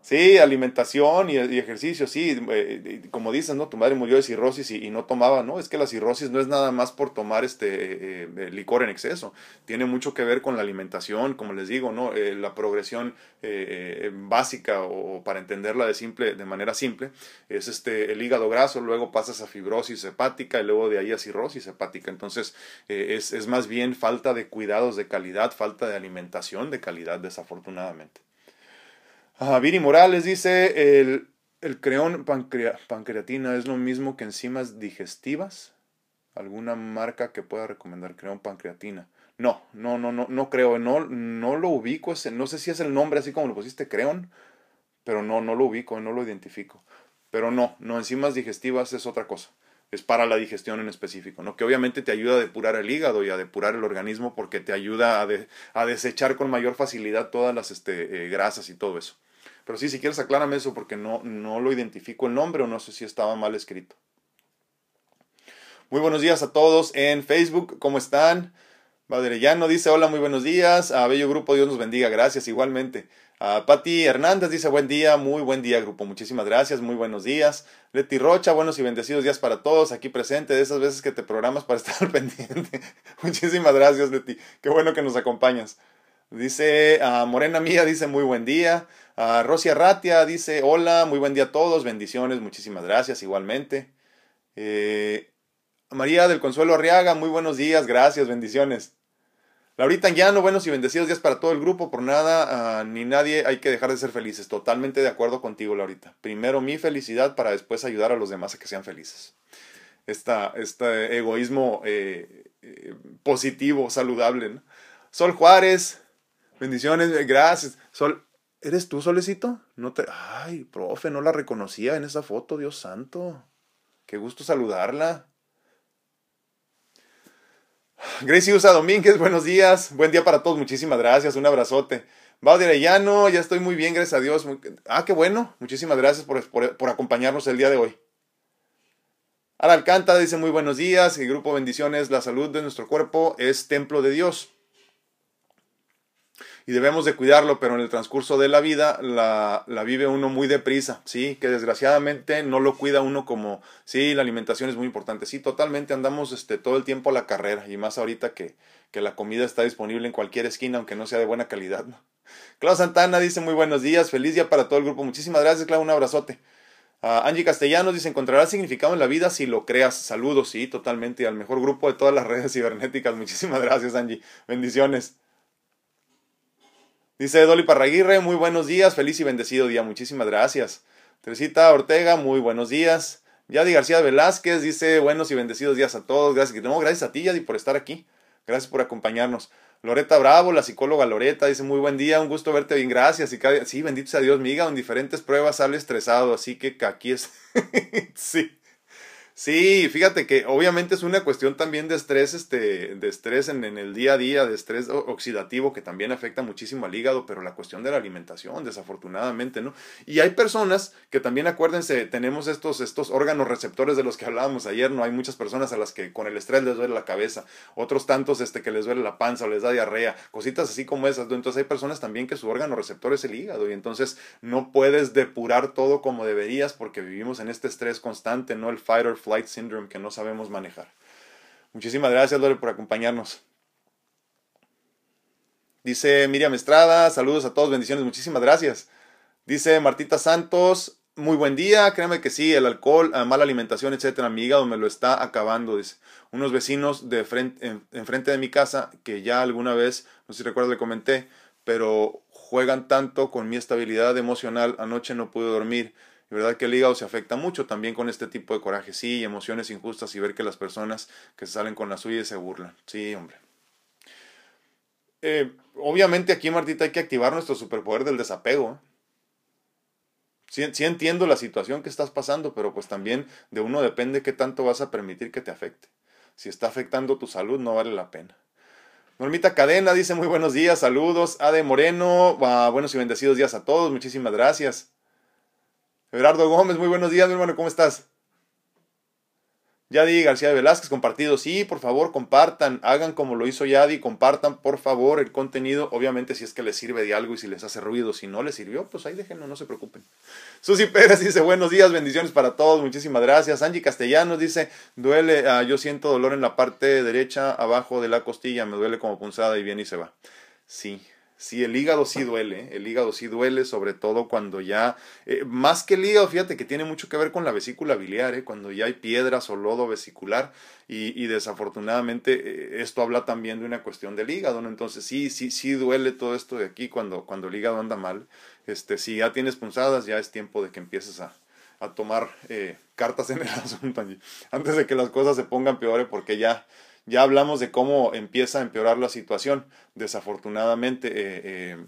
Sí, alimentación y, ejercicio, sí, eh, como dices, ¿no? Tu madre murió de cirrosis y, no tomaba, ¿no? Es que la cirrosis no es nada más por tomar este eh, eh, licor en exceso, tiene mucho que ver con la alimentación, como les digo, ¿no? la progresión básica o, para entenderla de simple, de manera simple, es este el hígado graso, luego pasas a fibrosis hepática y luego de ahí a cirrosis hepática. Entonces, es, es más bien falta de cuidados de calidad, falta de alimentación de calidad, desafortunadamente. Viri Morales dice, el, el creón pancreatina es lo mismo que enzimas digestivas. ¿Alguna marca que pueda recomendar creón pancreatina? No, no, no, no, no creo, no, no lo ubico, no sé si es el nombre así como lo pusiste creón, pero no, no lo ubico, no lo identifico. Pero no, no, enzimas digestivas es otra cosa es para la digestión en específico, ¿no? Que obviamente te ayuda a depurar el hígado y a depurar el organismo porque te ayuda a, a desechar con mayor facilidad todas las este, eh, grasas y todo eso. Pero sí, si quieres aclárame eso porque no, no lo identifico el nombre o no sé si estaba mal escrito. Muy buenos días a todos en Facebook, ¿cómo están? Llano dice hola, muy buenos días. A Bello Grupo, Dios nos bendiga, gracias igualmente. A Pati Hernández dice buen día, muy buen día grupo, muchísimas gracias, muy buenos días. Leti Rocha, buenos y bendecidos días para todos, aquí presente, de esas veces que te programas para estar pendiente. muchísimas gracias Leti, qué bueno que nos acompañas. Dice a Morena Mía, dice muy buen día. A Rosia Ratia dice hola, muy buen día a todos, bendiciones, muchísimas gracias igualmente. Eh, María del Consuelo Arriaga, muy buenos días, gracias, bendiciones. Laurita Llano, buenos y bendecidos días para todo el grupo. Por nada ah, ni nadie hay que dejar de ser felices. Totalmente de acuerdo contigo, Laurita. Primero mi felicidad para después ayudar a los demás a que sean felices. Esta, este egoísmo eh, eh, positivo, saludable. Sol Juárez, bendiciones, gracias. Sol, ¿eres tú, Solecito? No te. Ay, profe, no la reconocía en esa foto, Dios santo. Qué gusto saludarla. Gracie Usa Domínguez, buenos días. Buen día para todos, muchísimas gracias. Un abrazote. Baudio Arellano, ya estoy muy bien, gracias a Dios. Ah, qué bueno. Muchísimas gracias por, por, acompañarnos el día de hoy. Ara Alcántara dice muy buenos días. El grupo Bendiciones, la salud de nuestro cuerpo es templo de Dios y debemos de cuidarlo, pero en el transcurso de la vida la, la, vive uno muy deprisa, ¿sí? Que desgraciadamente no lo cuida uno como, sí, la alimentación es muy importante, sí, totalmente andamos este, todo el tiempo a la carrera y más ahorita que, que la comida está disponible en cualquier esquina, aunque no sea de buena calidad, ¿no? Clau Santana dice muy buenos días, feliz día para todo el grupo, muchísimas gracias, Clau, un abrazote. Angie Castellanos dice, encontrarás significado en la vida si lo creas. Saludos, sí, totalmente, al mejor grupo de todas las redes cibernéticas. Muchísimas gracias, Angie. Bendiciones. Dice Dolly Parraguirre, muy buenos días, feliz y bendecido día, muchísimas gracias. Teresita Ortega, muy buenos días. Yadi García Velázquez dice, buenos y bendecidos días a todos, gracias, no, gracias a ti, Yadi, por estar aquí. Gracias por acompañarnos. Loreta Bravo, la psicóloga Loreta, dice muy buen día, un gusto verte bien, gracias. Y cada... Sí, bendito sea Dios, mi hígado en diferentes pruebas sale estresado, así que aquí es... sí. Sí, fíjate que obviamente es una cuestión también de estrés, este, de estrés en, en, el día a día, de estrés oxidativo que también afecta muchísimo al hígado, pero la cuestión de la alimentación, desafortunadamente, ¿no? Y hay personas que también, acuérdense, tenemos estos, estos órganos receptores de los que hablábamos ayer, ¿no? Hay muchas personas a las que con el estrés les duele la cabeza, otros tantos este, que les duele la panza o les da diarrea, cositas así como esas, ¿no? Entonces hay personas también que su órgano receptor es el hígado y entonces no puedes depurar todo como deberías porque vivimos en este estrés constante, ¿no? El fight or flight syndrome que no sabemos manejar. Muchísimas gracias, Lore, por acompañarnos. Dice Miriam Estrada, saludos a todos, bendiciones, muchísimas gracias. Dice Martita Santos, muy buen día, créeme que sí, el alcohol, mala alimentación, etcétera, mi hígado me lo está acabando, dice. Unos vecinos de frente, enfrente de mi casa, que ya alguna vez, no sé si recuerdo, le comenté, pero juegan tanto con mi estabilidad emocional, anoche no pude dormir, verdad que el hígado se afecta mucho también con este tipo de coraje, sí, emociones injustas y ver que las personas que salen con la suya se burlan. Sí, hombre. Eh, obviamente aquí, Martita, hay que activar nuestro superpoder del desapego. Sí, sí, entiendo la situación que estás pasando, pero pues también de uno depende qué tanto vas a permitir que te afecte. Si está afectando tu salud, no vale la pena. Normita Cadena dice muy buenos días, saludos. Ade Moreno, buenos y bendecidos días a todos, muchísimas gracias. Gerardo Gómez, muy buenos días, mi hermano, ¿cómo estás? Yadi García Velázquez, compartido. Sí, por favor, compartan, hagan como lo hizo Yadi, compartan, por favor, el contenido. Obviamente, si es que les sirve de algo y si les hace ruido, si no les sirvió, pues ahí déjenlo, no se preocupen. Susi Pérez dice, buenos días, bendiciones para todos, muchísimas gracias. Angie Castellanos dice, duele, ah, yo siento dolor en la parte derecha, abajo de la costilla, me duele como punzada y viene y se va. Sí, Sí, el hígado sí duele, el hígado sí duele, sobre todo cuando ya, eh, más que el hígado, fíjate que tiene mucho que ver con la vesícula biliar, eh, cuando ya hay piedras o lodo vesicular y, y desafortunadamente eh, esto habla también de una cuestión del hígado, ¿no? Entonces sí, sí, sí duele todo esto de aquí cuando, cuando el hígado anda mal. Este, si ya tienes punzadas, ya es tiempo de que empieces a, a tomar cartas en el asunto, antes de que las cosas se pongan peores, porque ya ya hablamos de cómo empieza a empeorar la situación. Desafortunadamente, eh, eh,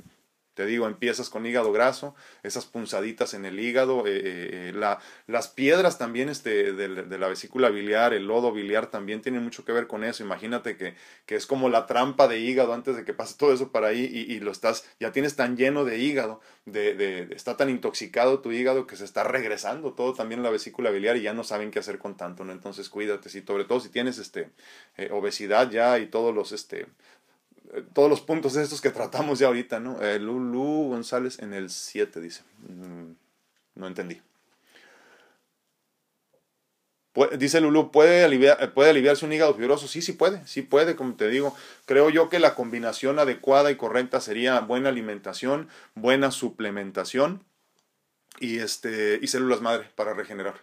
te digo, empiezas con hígado graso, esas punzaditas en el hígado, eh, eh, la, las piedras también este, de, la vesícula biliar, el lodo biliar también tienen mucho que ver con eso. Imagínate que, que es como la trampa de hígado antes de que pase todo eso para ahí y, lo estás, ya tienes tan lleno de hígado, de, de, está tan intoxicado tu hígado que se está regresando todo también en la vesícula biliar y ya no saben qué hacer con tanto, ¿no? Entonces cuídate, si, sobre todo si tienes este, eh, obesidad ya y todos los, este, todos los puntos estos que tratamos ya ahorita, ¿no? Eh, Lulu González en el 7 dice. Mm, no entendí. Dice Lulu, ¿puede, aliviar, ¿puede aliviarse un hígado fibroso? Sí, sí puede, sí puede, como te digo. Creo yo que la combinación adecuada y correcta sería buena alimentación, buena suplementación y, este, y células madre para regenerar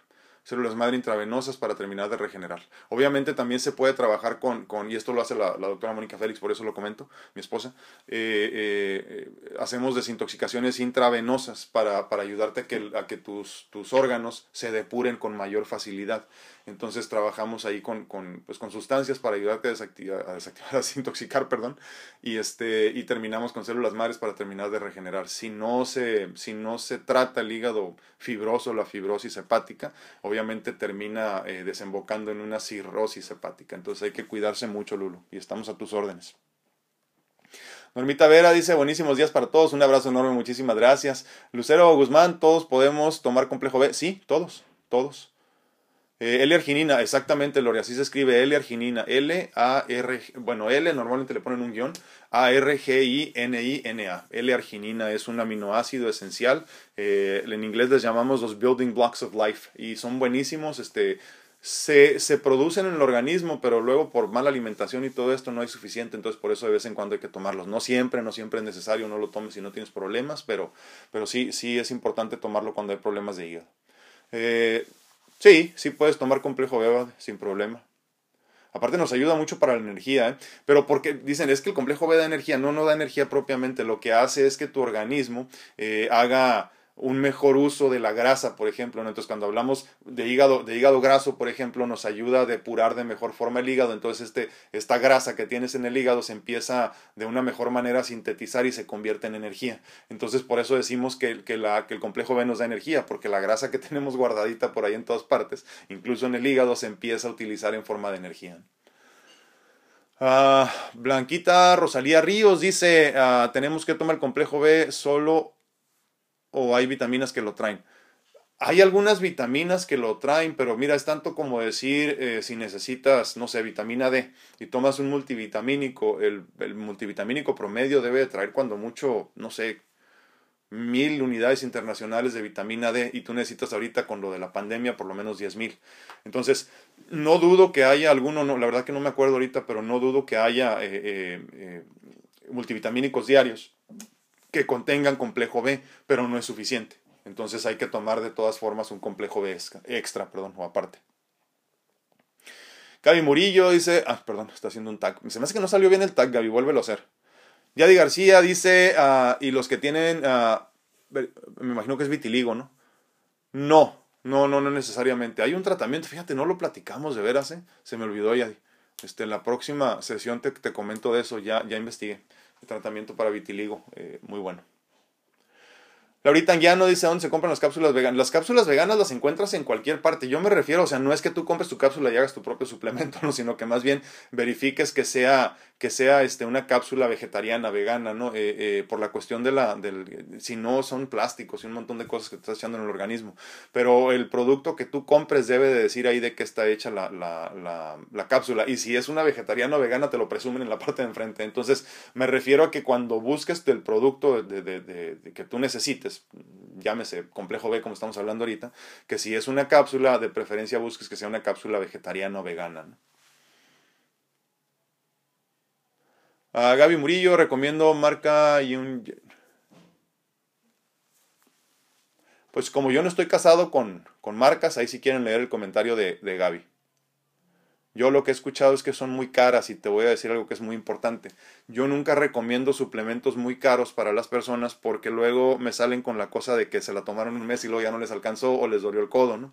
células madre intravenosas para terminar de regenerar. Obviamente también se puede trabajar con, con y esto lo hace la, doctora Mónica Félix, por eso lo comento, mi esposa, eh, eh, hacemos desintoxicaciones intravenosas para, para ayudarte a que, a que tus, tus órganos se depuren con mayor facilidad. Entonces trabajamos ahí con, con, pues, con sustancias para ayudarte a desactivar, a, desactivar, a desintoxicar, perdón, y, este, y terminamos con células madres para terminar de regenerar. Si no se, si no se trata el hígado fibroso, la fibrosis hepática, obviamente termina eh, desembocando en una cirrosis hepática. Entonces hay que cuidarse mucho, Lulo, y estamos a tus órdenes. Normita Vera dice, buenísimos días para todos, un abrazo enorme, muchísimas gracias. Lucero Guzmán, todos podemos tomar complejo B. Sí, todos, todos. Eh, L-arginina, exactamente, Lore, así se escribe L-arginina, L-A-R, bueno, L normalmente le ponen un guion, A-R-G-I-N-I-N-A. L-arginina es un aminoácido esencial, eh, en inglés les llamamos los building blocks of life y son buenísimos, este, se, se, producen en el organismo, pero luego por mala alimentación y todo esto no hay suficiente, entonces por eso de vez en cuando hay que tomarlos. No siempre, no siempre es necesario, no lo tomes si no tienes problemas, pero, pero sí, sí es importante tomarlo cuando hay problemas de hígado. Eh, Sí, sí puedes tomar complejo beba sin problema. Aparte nos ayuda mucho para la energía, ¿eh? pero porque dicen es que el complejo B da energía, no, no da energía propiamente, lo que hace es que tu organismo eh, haga, un mejor uso de la grasa, por ejemplo. Entonces, cuando hablamos de hígado, de hígado graso, por ejemplo, nos ayuda a depurar de mejor forma el hígado. Entonces, este, esta grasa que tienes en el hígado se empieza de una mejor manera a sintetizar y se convierte en energía. Entonces, por eso decimos que, que, la, que el complejo B nos da energía, porque la grasa que tenemos guardadita por ahí en todas partes, incluso en el hígado, se empieza a utilizar en forma de energía. Uh, Blanquita Rosalía Ríos dice, uh, tenemos que tomar el complejo B solo o hay vitaminas que lo traen. Hay algunas vitaminas que lo traen, pero mira, es tanto como decir eh, si necesitas, no sé, vitamina D y tomas un multivitamínico, el, multivitamínico promedio debe traer cuando mucho, no sé, mil unidades internacionales de vitamina D y tú necesitas ahorita con lo de la pandemia por lo menos diez mil. Entonces, no dudo que haya alguno, no, la verdad que no me acuerdo ahorita, pero no dudo que haya eh, eh multivitamínicos diarios que contengan complejo B, pero no es suficiente. Entonces hay que tomar de todas formas un complejo B extra, perdón, o aparte. Gaby Murillo dice, ah, perdón, está haciendo un tag. Se me hace que no salió bien el tag, Gaby, vuélvelo a hacer. Yadi García dice, uh, y los que tienen, uh, me imagino que es vitiligo, ¿no? No, no, no, no necesariamente. Hay un tratamiento, fíjate, no lo platicamos de veras, ¿eh? Se me olvidó, Yadi. Este, en la próxima sesión te, te comento de eso, ya, ya investigué tratamiento para vitiligo, eh, muy bueno. Laurita Anguiano dice dónde se compran las cápsulas veganas. Las cápsulas veganas las encuentras en cualquier parte. Yo me refiero, o sea, no es que tú compres tu cápsula y hagas tu propio suplemento, no, sino que más bien verifiques que sea, que sea este, una cápsula vegetariana, vegana, ¿no? Eh, eh, por la cuestión de la, del, si no son plásticos y un montón de cosas que estás echando en el organismo. Pero el producto que tú compres debe de decir ahí de qué está hecha la, la, la, la cápsula. Y si es una vegetariana o vegana, te lo presumen en la parte de enfrente. Entonces, me refiero a que cuando busques el producto de, de, que tú necesites, llámese complejo B como estamos hablando ahorita, que si es una cápsula, de preferencia busques que sea una cápsula vegetariana o vegana. ¿no? A Gaby Murillo recomiendo marca y un... Pues como yo no estoy casado con, con marcas, ahí si quieren leer el comentario de, de Gaby. Yo lo que he escuchado es que son muy caras y te voy a decir algo que es muy importante. Yo nunca recomiendo suplementos muy caros para las personas porque luego me salen con la cosa de que se la tomaron un mes y luego ya no les alcanzó o les dolió el codo, ¿no?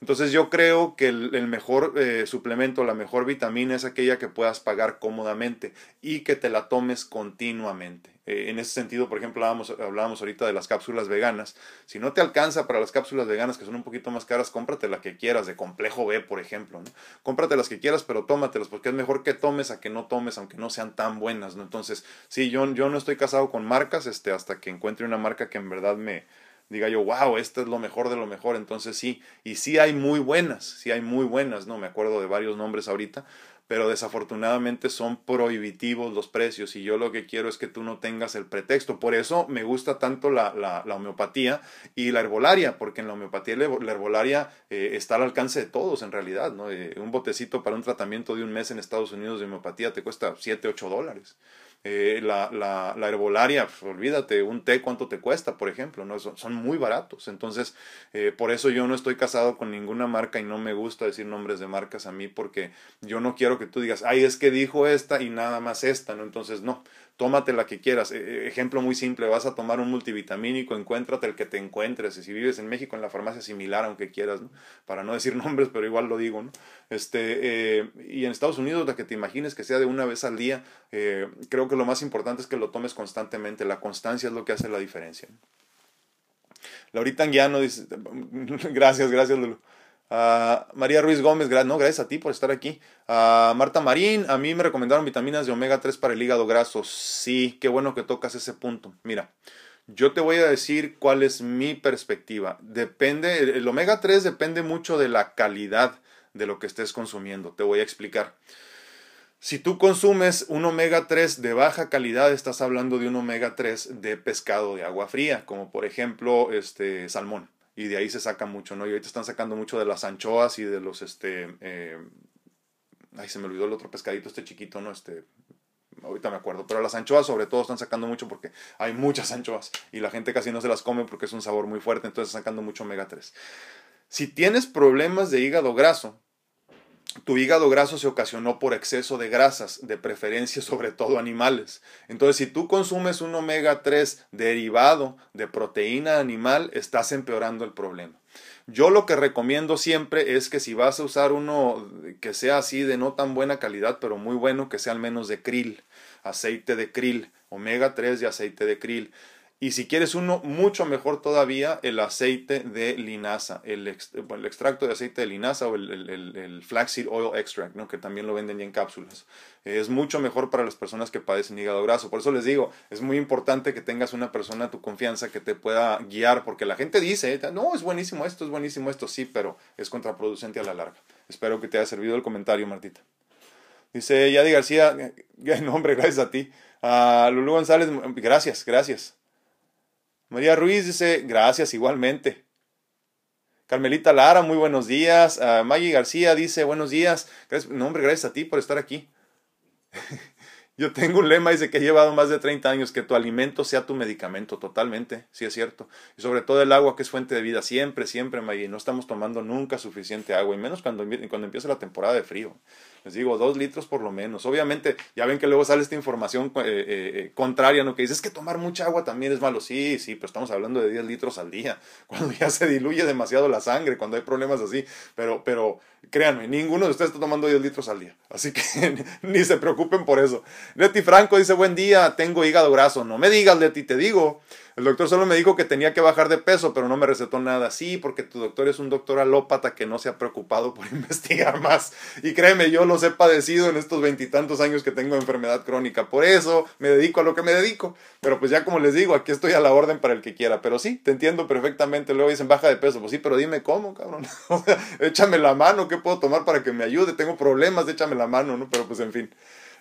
Entonces yo creo que el, mejor eh, suplemento, la mejor vitamina es aquella que puedas pagar cómodamente y que te la tomes continuamente. Eh, en ese sentido, por ejemplo, hablábamos, ahorita de las cápsulas veganas. Si no te alcanza para las cápsulas veganas, que son un poquito más caras, cómprate la que quieras, de complejo B, por ejemplo. ¿no? Cómprate las que quieras, pero tómatelas, porque es mejor que tomes a que no tomes, aunque no sean tan buenas. ¿no? Entonces, sí, yo, yo no estoy casado con marcas este, hasta que encuentre una marca que en verdad me, diga yo, wow, este es lo mejor de lo mejor, entonces sí, y sí hay muy buenas, sí hay muy buenas, ¿no? Me acuerdo de varios nombres ahorita, pero desafortunadamente son prohibitivos los precios y yo lo que quiero es que tú no tengas el pretexto. Por eso me gusta tanto la, la, la homeopatía y la herbolaria, porque en la homeopatía la herbolaria eh, está al alcance de todos en realidad. ¿no? Eh, un botecito para un tratamiento de un mes en Estados Unidos de homeopatía te cuesta 7, 8 dólares. Eh, la, la, la, herbolaria, pues, olvídate, un té cuánto te cuesta, por ejemplo, ¿no? son, son muy baratos. Entonces, eh, por eso yo no estoy casado con ninguna marca y no me gusta decir nombres de marcas a mí porque yo no quiero que tú digas, ay, es que dijo esta y nada más esta, ¿no? Entonces, no, tómate la que quieras. E, e, ejemplo muy simple, vas a tomar un multivitamínico, encuéntrate el que te encuentres. Y si vives en México, en la farmacia similar, aunque quieras, ¿no? para no decir nombres, pero igual lo digo. ¿no? Este, eh, y en Estados Unidos, la que te imagines que sea de una vez al día, eh, creo que lo más importante es que lo tomes constantemente. La constancia es lo que hace la diferencia. Laurita Anguiano dice, gracias, gracias Lulu. María Ruiz Gómez, no, gracias a ti por estar aquí. Marta Marín, a mí me recomendaron vitaminas de omega 3 para el hígado graso. Sí, qué bueno que tocas ese punto. Mira, yo te voy a decir cuál es mi perspectiva. Depende, el omega 3 depende mucho de la calidad de lo que estés consumiendo. Te voy a explicar. Si tú consumes un omega 3 de baja calidad, estás hablando de un omega 3 de pescado de agua fría, como por ejemplo este salmón y de ahí se saca mucho, ¿no? Y ahorita están sacando mucho de las anchoas y de los, este, eh, ay, se me olvidó el otro pescadito, este chiquito, ¿no? Este, ahorita me acuerdo, pero las anchoas sobre todo están sacando mucho porque hay muchas anchoas y la gente casi no se las come porque es un sabor muy fuerte, entonces sacando mucho omega 3. Si tienes problemas de hígado graso, tu hígado graso se ocasionó por exceso de grasas, de preferencia sobre todo animales. Entonces, si tú consumes un omega 3 derivado de proteína animal, estás empeorando el problema. Yo lo que recomiendo siempre es que si vas a usar uno que sea así de no tan buena calidad, pero muy bueno, que sea al menos de krill, aceite de krill, omega 3 y aceite de krill. Y si quieres uno mucho mejor todavía, el aceite de linaza, el, extracto de aceite de linaza o el, flaxseed oil extract, que también lo venden ya en cápsulas. es mucho mejor para las personas que padecen hígado graso. Por eso les digo, es muy importante que tengas una persona a tu confianza que te pueda guiar, porque la gente dice, no, es buenísimo esto, es buenísimo esto, sí, pero es contraproducente a la larga. Espero que te haya servido el comentario, Martita. Dice Yadi García, no hombre, gracias a ti. A Lulu González, gracias, gracias. María Ruiz dice, gracias igualmente. Carmelita Lara, muy buenos días. Uh, Maggie García dice, buenos días. Gracias, no, hombre, gracias a ti por estar aquí. Yo tengo un lema, dice que he llevado más de 30 años, que tu alimento sea tu medicamento, totalmente, sí es cierto. Y sobre todo el agua, que es fuente de vida, siempre, siempre, Maggie. No estamos tomando nunca suficiente agua, y menos cuando, cuando empieza la temporada de frío. Les digo, dos litros por lo menos. Obviamente, ya ven que luego sale esta información eh, eh, eh, contraria, ¿no? Que dices que tomar mucha agua también es malo. Sí, sí, pero estamos hablando de 10 litros al día. Cuando ya se diluye demasiado la sangre, cuando hay problemas así. Pero, pero créanme, ninguno de ustedes está tomando 10 litros al día. Así que ni se preocupen por eso. Leti Franco dice, buen día, tengo hígado graso. No me digas, Leti, te digo. El doctor solo me dijo que tenía que bajar de peso, pero no me recetó nada. Sí, porque tu doctor es un doctor alópata que no se ha preocupado por investigar más. Y créeme, yo los he padecido en estos veintitantos años que tengo enfermedad crónica. Por eso me dedico a lo que me dedico. Pero pues ya como les digo, aquí estoy a la orden para el que quiera. Pero sí, te entiendo perfectamente. Luego dicen baja de peso. Pues sí, pero dime cómo, cabrón. échame la mano, ¿qué puedo tomar para que me ayude? Tengo problemas, échame la mano, ¿no? Pero pues en fin.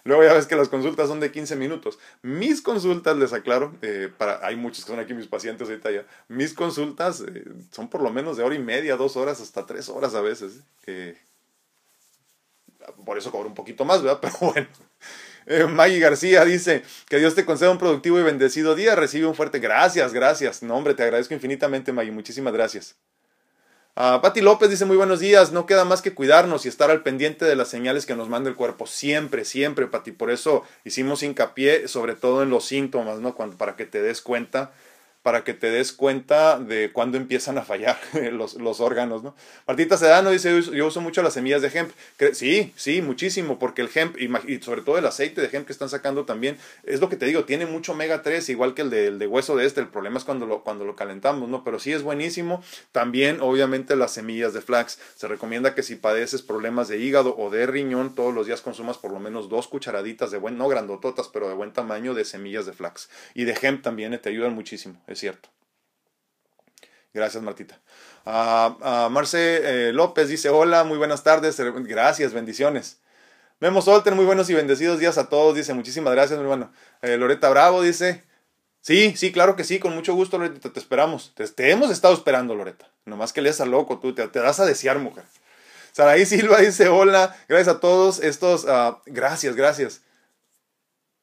Luego ya ves que las consultas son de 15 minutos. Mis consultas, les aclaro, eh, para, hay muchos que son aquí mis pacientes ahorita ya, mis consultas eh, son por lo menos de hora y media, dos horas, hasta tres horas a veces. Eh, por eso cobro un poquito más, ¿verdad? Pero bueno. Maggie García dice, que Dios te conceda un productivo y bendecido día, recibe un fuerte gracias, gracias. No, hombre, te agradezco infinitamente, Maggie, muchísimas gracias. Uh, Pati López dice muy buenos días, no queda más que cuidarnos y estar al pendiente de las señales que nos manda el cuerpo, siempre, siempre, Pati, por eso hicimos hincapié sobre todo en los síntomas, ¿no? Cuando, para que te des cuenta para que te des cuenta de cuándo empiezan a fallar los, los órganos, ¿no? Martita Sedano dice, yo uso mucho las semillas de hemp. Sí, sí, muchísimo, porque el hemp, y sobre todo el aceite de hemp que están sacando también, es lo que te digo, tiene mucho omega 3, igual que el de, el de hueso de este, el problema es cuando lo, cuando lo calentamos, ¿no? Pero sí es buenísimo. También, obviamente, las semillas de flax. Se recomienda que si padeces problemas de hígado o de riñón, todos los días consumas por lo menos dos cucharaditas de buen, no grandototas, pero de buen tamaño de semillas de flax. Y de hemp también eh, te ayudan muchísimo cierto. Gracias, Martita. Uh, Marce eh, López dice, hola, muy buenas tardes. Gracias, bendiciones. Memo Solter, muy buenos y bendecidos días a todos. Dice, muchísimas gracias, mi hermano. Eh, Loreta Bravo dice, sí, sí, claro que sí, con mucho gusto, Loreta, te esperamos. Te, hemos estado esperando, Loreta. Nomás que lees a loco, tú te, te das a desear, mujer. Saraí Silva dice, hola, gracias a todos estos, uh, gracias, gracias.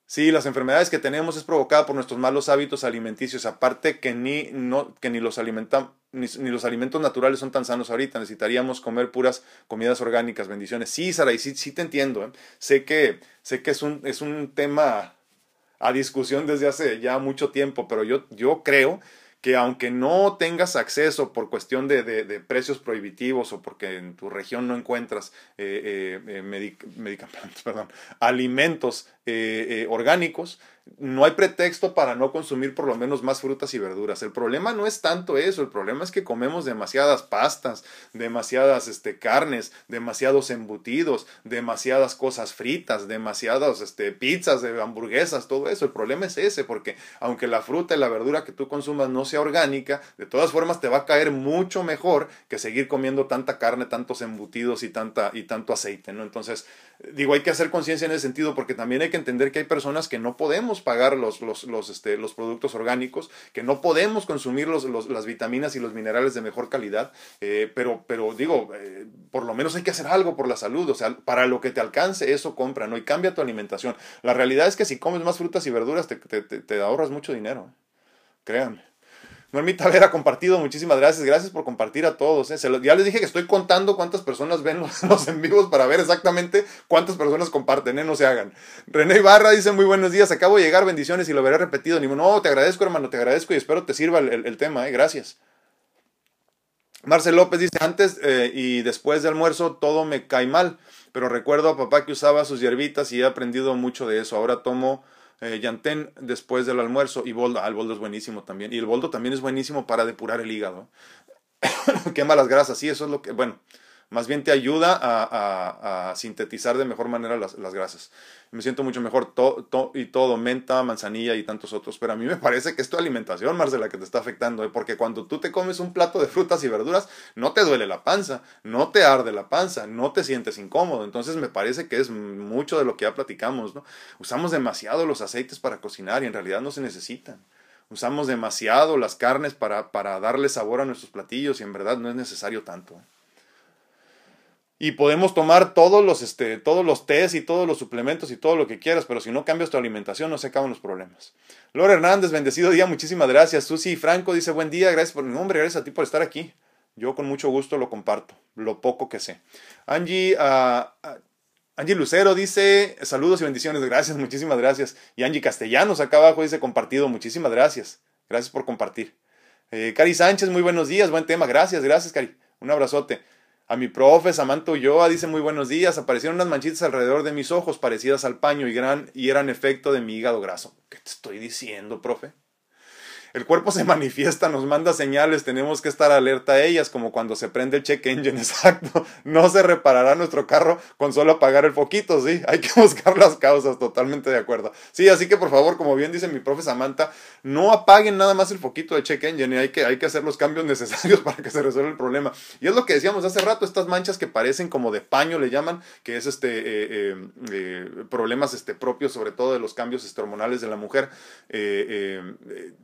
Sí, las enfermedades que tenemos es provocada por nuestros malos hábitos alimenticios, aparte que ni, no, que ni, los, ni, los alimentos naturales son tan sanos ahorita, necesitaríamos comer puras comidas orgánicas, bendiciones. Sí, Sara, y sí, sí te entiendo, ¿eh? sé que, sé que es, un, es un tema a discusión desde hace ya mucho tiempo, pero yo, yo creo que aunque no tengas acceso por cuestión de, de, precios prohibitivos o porque en tu región no encuentras eh, eh, medicamentos, perdón, alimentos eh, orgánicos, no hay pretexto para no consumir por lo menos más frutas y verduras. El problema no es tanto eso, el problema es que comemos demasiadas pastas, demasiadas este, carnes, demasiados embutidos, demasiadas cosas fritas, demasiadas este, pizzas, de hamburguesas, todo eso. El problema es ese, porque aunque la fruta y la verdura que tú consumas no sea orgánica, de todas formas te va a caer mucho mejor que seguir comiendo tanta carne, tantos embutidos y, tanta, y tanto aceite. ¿no? Entonces, digo, hay que hacer conciencia en ese sentido, porque también hay que entender que hay personas que no podemos pagar los, los, los, este, los productos orgánicos, que no podemos consumir los, las vitaminas y los minerales de mejor calidad, eh, pero, pero digo, eh, por lo menos hay que hacer algo por la salud, o sea, para lo que te alcance eso compra, ¿no? Y cambia tu alimentación. La realidad es que si comes más frutas y verduras te, te, te ahorras mucho dinero, créanme. Normita Vera compartido, muchísimas gracias. Gracias por compartir a todos. ¿eh? ya les dije que estoy contando cuántas personas ven los, en vivos para ver exactamente cuántas personas comparten, ¿eh? no se hagan. René Barra dice muy buenos días, acabo de llegar, bendiciones y lo veré repetido. No, te agradezco hermano, te agradezco y espero te sirva el, tema, ¿eh? gracias. Marcel López dice, antes y después de almuerzo todo me cae mal, pero recuerdo a papá que usaba sus hierbitas y he aprendido mucho de eso. Ahora tomo eh, Yantén después del almuerzo y boldo. Ah, el boldo es buenísimo también. Y el boldo también es buenísimo para depurar el hígado. Quema las grasas, sí, eso es lo que, bueno, más bien te ayuda a, sintetizar de mejor manera las, grasas. Me siento mucho mejor y todo, menta, manzanilla y tantos otros. Pero a mí me parece que es tu alimentación, Marcela, que te está afectando. ¿eh? Porque cuando tú te comes un plato de frutas y verduras, no te duele la panza, no te arde la panza, no te sientes incómodo. Entonces me parece que es mucho de lo que ya platicamos. Usamos demasiado los aceites para cocinar y en realidad no se necesitan. Usamos demasiado las carnes para, para darle sabor a nuestros platillos y en verdad no es necesario tanto. Y podemos tomar todos los, este, todos los tés y todos los suplementos y todo lo que quieras, pero si no cambias tu alimentación no se acaban los problemas. Laura Hernández, bendecido día, muchísimas gracias. Susi Franco dice, buen día, gracias por mi nombre, gracias a ti por estar aquí. Yo con mucho gusto lo comparto, lo poco que sé. Angie, uh, Angie Lucero dice, saludos y bendiciones, gracias, muchísimas gracias. Y Angie Castellanos acá abajo dice, compartido, muchísimas gracias. Gracias por compartir. Eh, Cari Sánchez, muy buenos días, buen tema, gracias, gracias Cari. Un abrazote. A mi profe, Samantha Ulloa, dice muy buenos días. Aparecieron unas manchitas alrededor de mis ojos parecidas al paño y, gran, y eran efecto de mi hígado graso. ¿Qué te estoy diciendo, profe? El cuerpo se manifiesta, nos manda señales, tenemos que estar alerta a ellas, como cuando se prende el check engine, exacto. No se reparará nuestro carro con solo apagar el foquito, sí. Hay que buscar las causas, totalmente de acuerdo. Sí, así que por favor, como bien dice mi profe Samantha, no apaguen nada más el foquito de check engine, hay que, hay que hacer los cambios necesarios para que se resuelva el problema. Y es lo que decíamos hace rato, estas manchas que parecen como de paño, le llaman, que es este eh, eh, eh, problemas este, propios, sobre todo de los cambios hormonales de la mujer.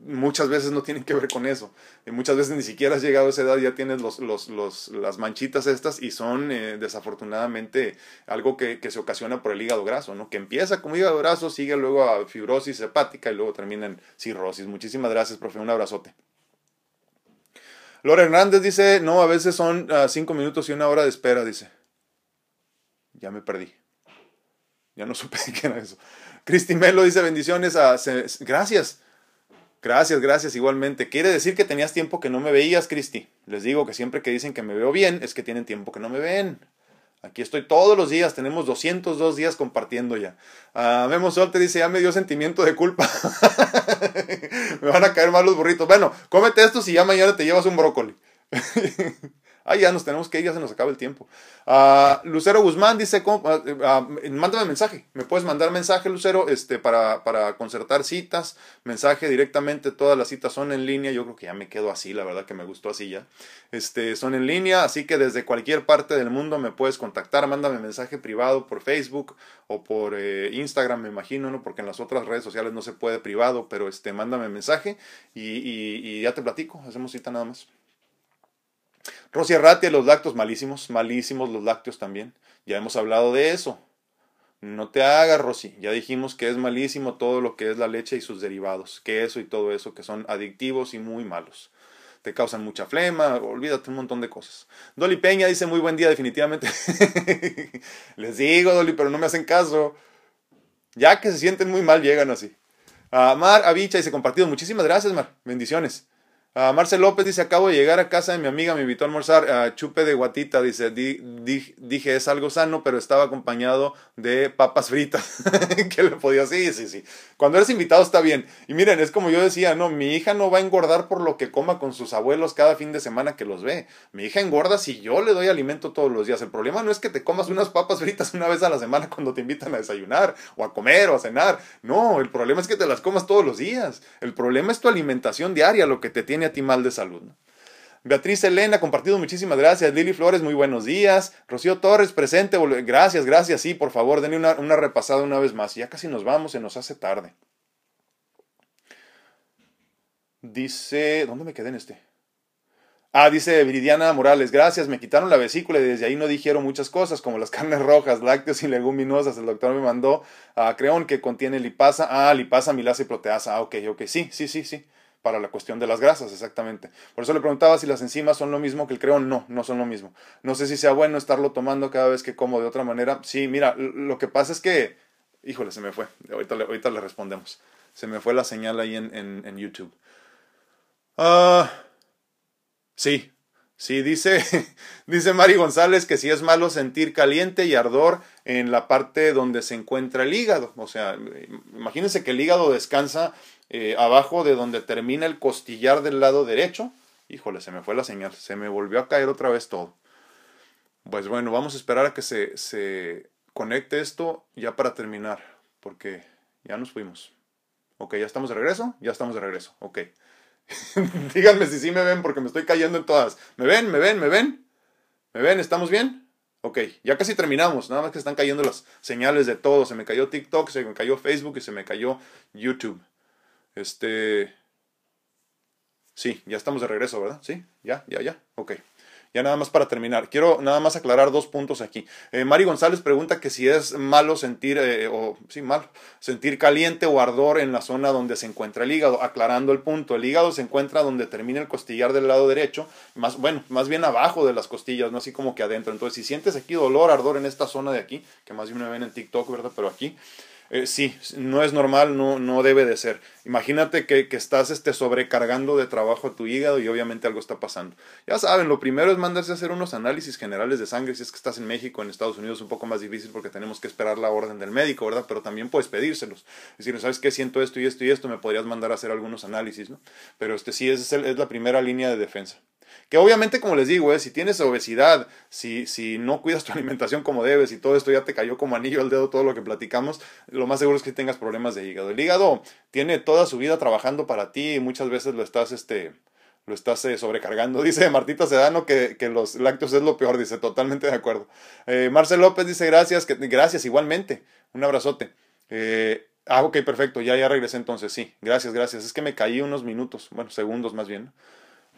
muchas muchas veces no tienen que ver con eso. Y muchas veces ni siquiera has llegado a esa edad, ya tienes los, los, los, las manchitas estas y son eh, desafortunadamente algo que, que, se ocasiona por el hígado graso, ¿no? Que empieza como hígado graso, sigue luego a fibrosis hepática y luego termina en cirrosis. Muchísimas gracias, profe. Un abrazote. Lora Hernández dice, no, a veces son uh, cinco minutos y una hora de espera, dice. Ya me perdí. Ya no supe qué era eso. Cristi Melo dice bendiciones a... Gracias. Gracias, gracias igualmente. Quiere decir que tenías tiempo que no me veías, Cristi. Les digo que siempre que dicen que me veo bien es que tienen tiempo que no me ven. Aquí estoy todos los días, tenemos 202 días compartiendo ya. Uh, Memo Sol te dice, ya me dio sentimiento de culpa. me van a caer mal los burritos. Bueno, cómete esto si ya mañana te llevas un brócoli. Ah, ya nos tenemos que ir, ya se nos acaba el tiempo. Uh, Lucero Guzmán dice, uh, mándame mensaje. Me puedes mandar mensaje, Lucero, este, para, para concertar citas. Mensaje directamente, todas las citas son en línea. Yo creo que ya me quedo así, la verdad que me gustó así ya. Este, son en línea, así que desde cualquier parte del mundo me puedes contactar. Mándame mensaje privado por Facebook o por eh, Instagram, me imagino, ¿no? Porque en las otras redes sociales no se puede privado, pero este, mándame mensaje y, y ya te platico. Hacemos cita nada más. Rosy Arratia, los lácteos malísimos, malísimos los lácteos también. Ya hemos hablado de eso. No te hagas, Rosy. Ya dijimos que es malísimo todo lo que es la leche y sus derivados, queso y todo eso que son adictivos y muy malos. Te causan mucha flema, olvídate un montón de cosas. Dolly Peña dice muy buen día, definitivamente. Les digo, Dolly, pero no me hacen caso. Ya que se sienten muy mal, llegan así. A Mar Avicha dice compartido. Muchísimas gracias, Mar. Bendiciones. Uh, Marcel López dice, acabo de llegar a casa de mi amiga, me invitó a almorzar. chupe de guatita, dice, dije, es algo sano, pero estaba acompañado de papas fritas. ¿Qué le podía? Sí, sí, sí. Cuando eres invitado está bien. Y miren, es como yo decía, no, mi hija no va a engordar por lo que coma con sus abuelos cada fin de semana que los ve. Mi hija engorda si yo le doy alimento todos los días. El problema no es que te comas unas papas fritas una vez a la semana cuando te invitan a desayunar o a comer o a cenar. No, el problema es que te las comas todos los días. El problema es tu alimentación diaria, lo que te tiene a ti mal de salud. Beatriz Elena, compartido, muchísimas gracias. Lili Flores, muy buenos días. Rocío Torres, presente, gracias, gracias. Sí, por favor, denle una, una repasada una vez más. Ya casi nos vamos, se nos hace tarde. Dice, ¿dónde me quedé en este? Ah, dice Viridiana Morales, gracias, me quitaron la vesícula y desde ahí no dijeron muchas cosas, como las carnes rojas, lácteos y leguminosas. El doctor me mandó a Creón que contiene lipasa, ah, lipasa, milasa y proteasa. Ah, ok, ok, sí, sí, sí, sí. Para la cuestión de las grasas, exactamente. Por eso le preguntaba si las enzimas son lo mismo que el creón. No, no son lo mismo. No sé si sea bueno estarlo tomando cada vez que como de otra manera. Sí, mira, lo que pasa es que, híjole, se me fue. Ahorita le, ahorita le respondemos. Se me fue la señal ahí en, en, YouTube. Ah, sí, Sí, dice, dice Mari González que sí es malo sentir caliente y ardor en la parte donde se encuentra el hígado. O sea, imagínense que el hígado descansa eh, abajo de donde termina el costillar del lado derecho. Híjole, se me fue la señal, se me volvió a caer otra vez todo. Pues bueno, vamos a esperar a que se, se conecte esto ya para terminar, porque ya nos fuimos. Ok, ya estamos de regreso, ya estamos de regreso, ok. Díganme si sí me ven porque me estoy cayendo en todas. ¿Me ven? ¿Me ven? ¿Me ven? ¿Me ven? ¿Estamos bien? Ok, ya casi terminamos. Nada más que están cayendo las señales de todo. Se me cayó TikTok, se me cayó Facebook y se me cayó YouTube. Este... Sí, ya estamos de regreso, ¿verdad? Sí, ya, ya, ya. Ok. Ya nada más para terminar, quiero nada más aclarar dos puntos aquí. Eh, Mari González pregunta que si es malo sentir, eh, o sí, mal, sentir caliente o ardor en la zona donde se encuentra el hígado. Aclarando el punto, el hígado se encuentra donde termina el costillar del lado derecho, más, bueno, más bien abajo de las costillas, no así como que adentro. Entonces, si sientes aquí dolor, ardor en esta zona de aquí, que más bien me ven en TikTok, ¿verdad? Pero aquí, eh, sí, no es normal, no, no debe de ser. Imagínate que, que, estás este, sobrecargando de trabajo a tu hígado y obviamente algo está pasando. Ya saben, lo primero es mandarse a hacer unos análisis generales de sangre. Si es que estás en México, en Estados Unidos es un poco más difícil porque tenemos que esperar la orden del médico, ¿verdad? Pero también puedes pedírselos. Decir, ¿sabes qué? Siento esto y esto y esto, me podrías mandar a hacer algunos análisis, ¿no? Pero este sí es, es la primera línea de defensa. Que obviamente, como les digo, eh, si tienes obesidad, si, si no cuidas tu alimentación como debes y todo esto ya te cayó como anillo al dedo todo lo que platicamos, lo más seguro es que tengas problemas de hígado. El hígado tiene toda su vida trabajando para ti y muchas veces lo estás, este, lo estás eh, sobrecargando. Dice Martita Sedano que, que, los lácteos es lo peor, dice, totalmente de acuerdo. Eh, Marcel López dice gracias, que, gracias igualmente, un abrazote. Ah, ok, perfecto, ya, ya regresé entonces, sí, gracias, gracias. Es que me caí unos minutos, bueno, segundos más bien.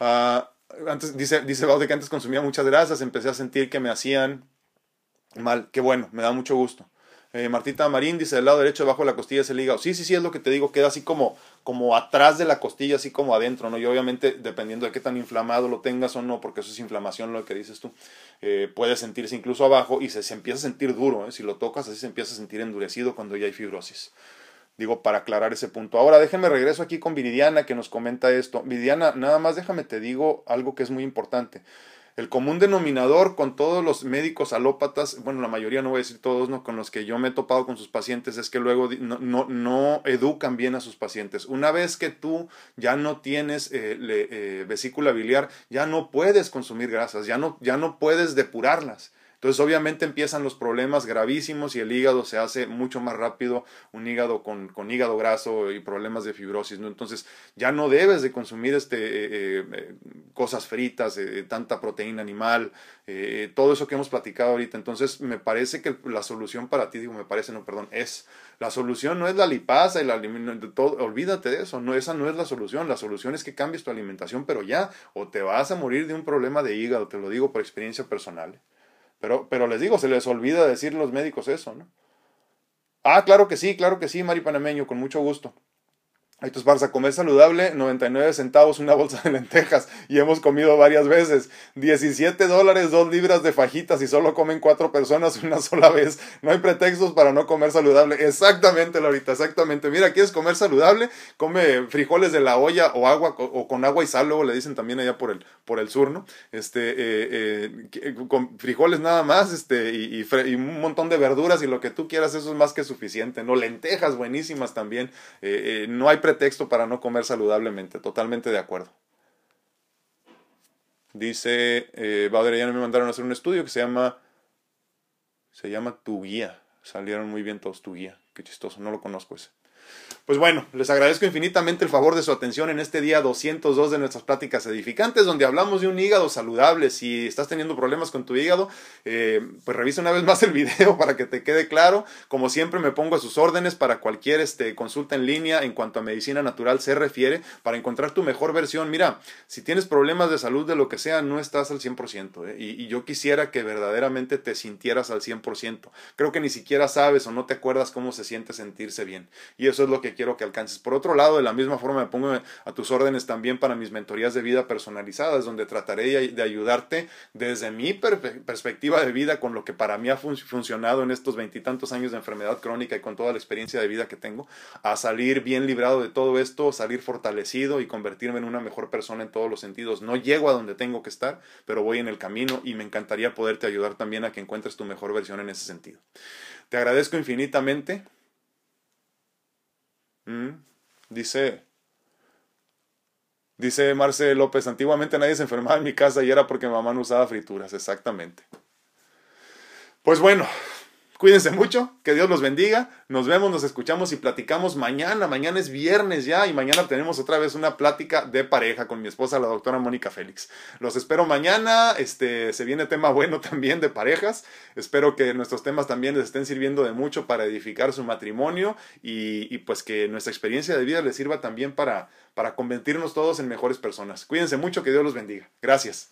Ah, antes, dice, dice que antes consumía muchas grasas, empecé a sentir que me hacían mal. Qué bueno, me da mucho gusto. Eh, Martita Marín dice, del lado derecho debajo de la costilla es el hígado. Sí, sí, sí, es lo que te digo, queda así como, como atrás de la costilla, así como adentro, ¿no? Y obviamente, dependiendo de qué tan inflamado lo tengas o no, porque eso es inflamación lo que dices tú, eh, puede sentirse incluso abajo y se, se empieza a sentir duro, ¿eh? Si lo tocas, así se empieza a sentir endurecido cuando ya hay fibrosis. Digo, para aclarar ese punto. Ahora déjenme regreso aquí con Viridiana que nos comenta esto. Viridiana, nada más déjame te digo algo que es muy importante. El común denominador con todos los médicos alópatas, bueno, la mayoría no voy a decir todos, no, con los que yo me he topado con sus pacientes, es que luego no, no, no educan bien a sus pacientes. Una vez que tú ya no tienes eh, eh, vesícula biliar, ya no puedes consumir grasas, ya no, ya no puedes depurarlas. Entonces obviamente empiezan los problemas gravísimos y el hígado se hace mucho más rápido, un hígado con, con hígado graso y problemas de fibrosis, ¿no? Entonces ya no debes de consumir este, eh, eh, cosas fritas, eh, tanta proteína animal, todo eso que hemos platicado ahorita. Entonces me parece que la solución para ti, digo, me parece, no, perdón, es, la solución no es la lipasa y la todo, olvídate de eso, no, esa no es la solución, la solución es que cambies tu alimentación, pero ya, o te vas a morir de un problema de hígado, te lo digo por experiencia personal. Pero, pero les digo, se les olvida decir los médicos eso, ¿no? Ah, claro que sí, claro que sí, Mari Panameño, con mucho gusto. Estos Barça, comer saludable, 99 centavos una bolsa de lentejas y hemos comido varias veces. 17 dólares, 2 libras de fajitas y solo comen 4 personas una sola vez. No hay pretextos para no comer saludable. Exactamente, Lorita, exactamente. Mira, ¿quieres comer saludable? Come frijoles de la olla o agua o con agua y sal, luego le dicen también allá por el, por el sur, ¿no? Este, eh, eh, con frijoles nada más este, y, un montón de verduras y lo que tú quieras, eso es más que suficiente, ¿no? Lentejas buenísimas también. Eh, no hay pretextos texto para no comer saludablemente, totalmente de acuerdo. Dice, eh, ya me mandaron a hacer un estudio que se llama, se llama Tu Guía. Salieron muy bien todos Tu Guía. Qué chistoso, no lo conozco ese. Pues bueno, les agradezco infinitamente el favor de su atención en este día 202 de nuestras pláticas edificantes, donde hablamos de un hígado saludable. Si estás teniendo problemas con tu hígado, eh, pues revisa una vez más el video para que te quede claro. Como siempre, me pongo a sus órdenes para cualquier este, consulta en línea en cuanto a medicina natural se refiere, para encontrar tu mejor versión. Mira, si tienes problemas de salud de lo que sea, no estás al 100%. ¿eh? Y, y yo quisiera que verdaderamente te sintieras al 100%. Creo que ni siquiera sabes o no te acuerdas cómo se siente sentirse bien. Eso es lo que quiero que alcances. Por otro lado, de la misma forma me pongo a tus órdenes también para mis mentorías de vida personalizadas, donde trataré de ayudarte desde mi perspectiva de vida con lo que para mí ha funcionado en estos veintitantos años de enfermedad crónica y con toda la experiencia de vida que tengo, a salir bien librado de todo esto, salir fortalecido y convertirme en una mejor persona en todos los sentidos. No llego a donde tengo que estar, pero voy en el camino y me encantaría poderte ayudar también a que encuentres tu mejor versión en ese sentido. Te agradezco infinitamente. Mm, dice, dice Marce López, antiguamente nadie se enfermaba en mi casa y era porque mi mamá no usaba frituras, exactamente. Pues bueno, Cuídense mucho, que Dios los bendiga. Nos vemos, nos escuchamos y platicamos mañana. Mañana es viernes ya y mañana tenemos otra vez una plática de pareja con mi esposa, la doctora Mónica Félix. Los espero mañana. Este, se viene tema bueno también de parejas. Espero que nuestros temas también les estén sirviendo de mucho para edificar su matrimonio y, pues que nuestra experiencia de vida les sirva también para, para convertirnos todos en mejores personas. Cuídense mucho, que Dios los bendiga. Gracias.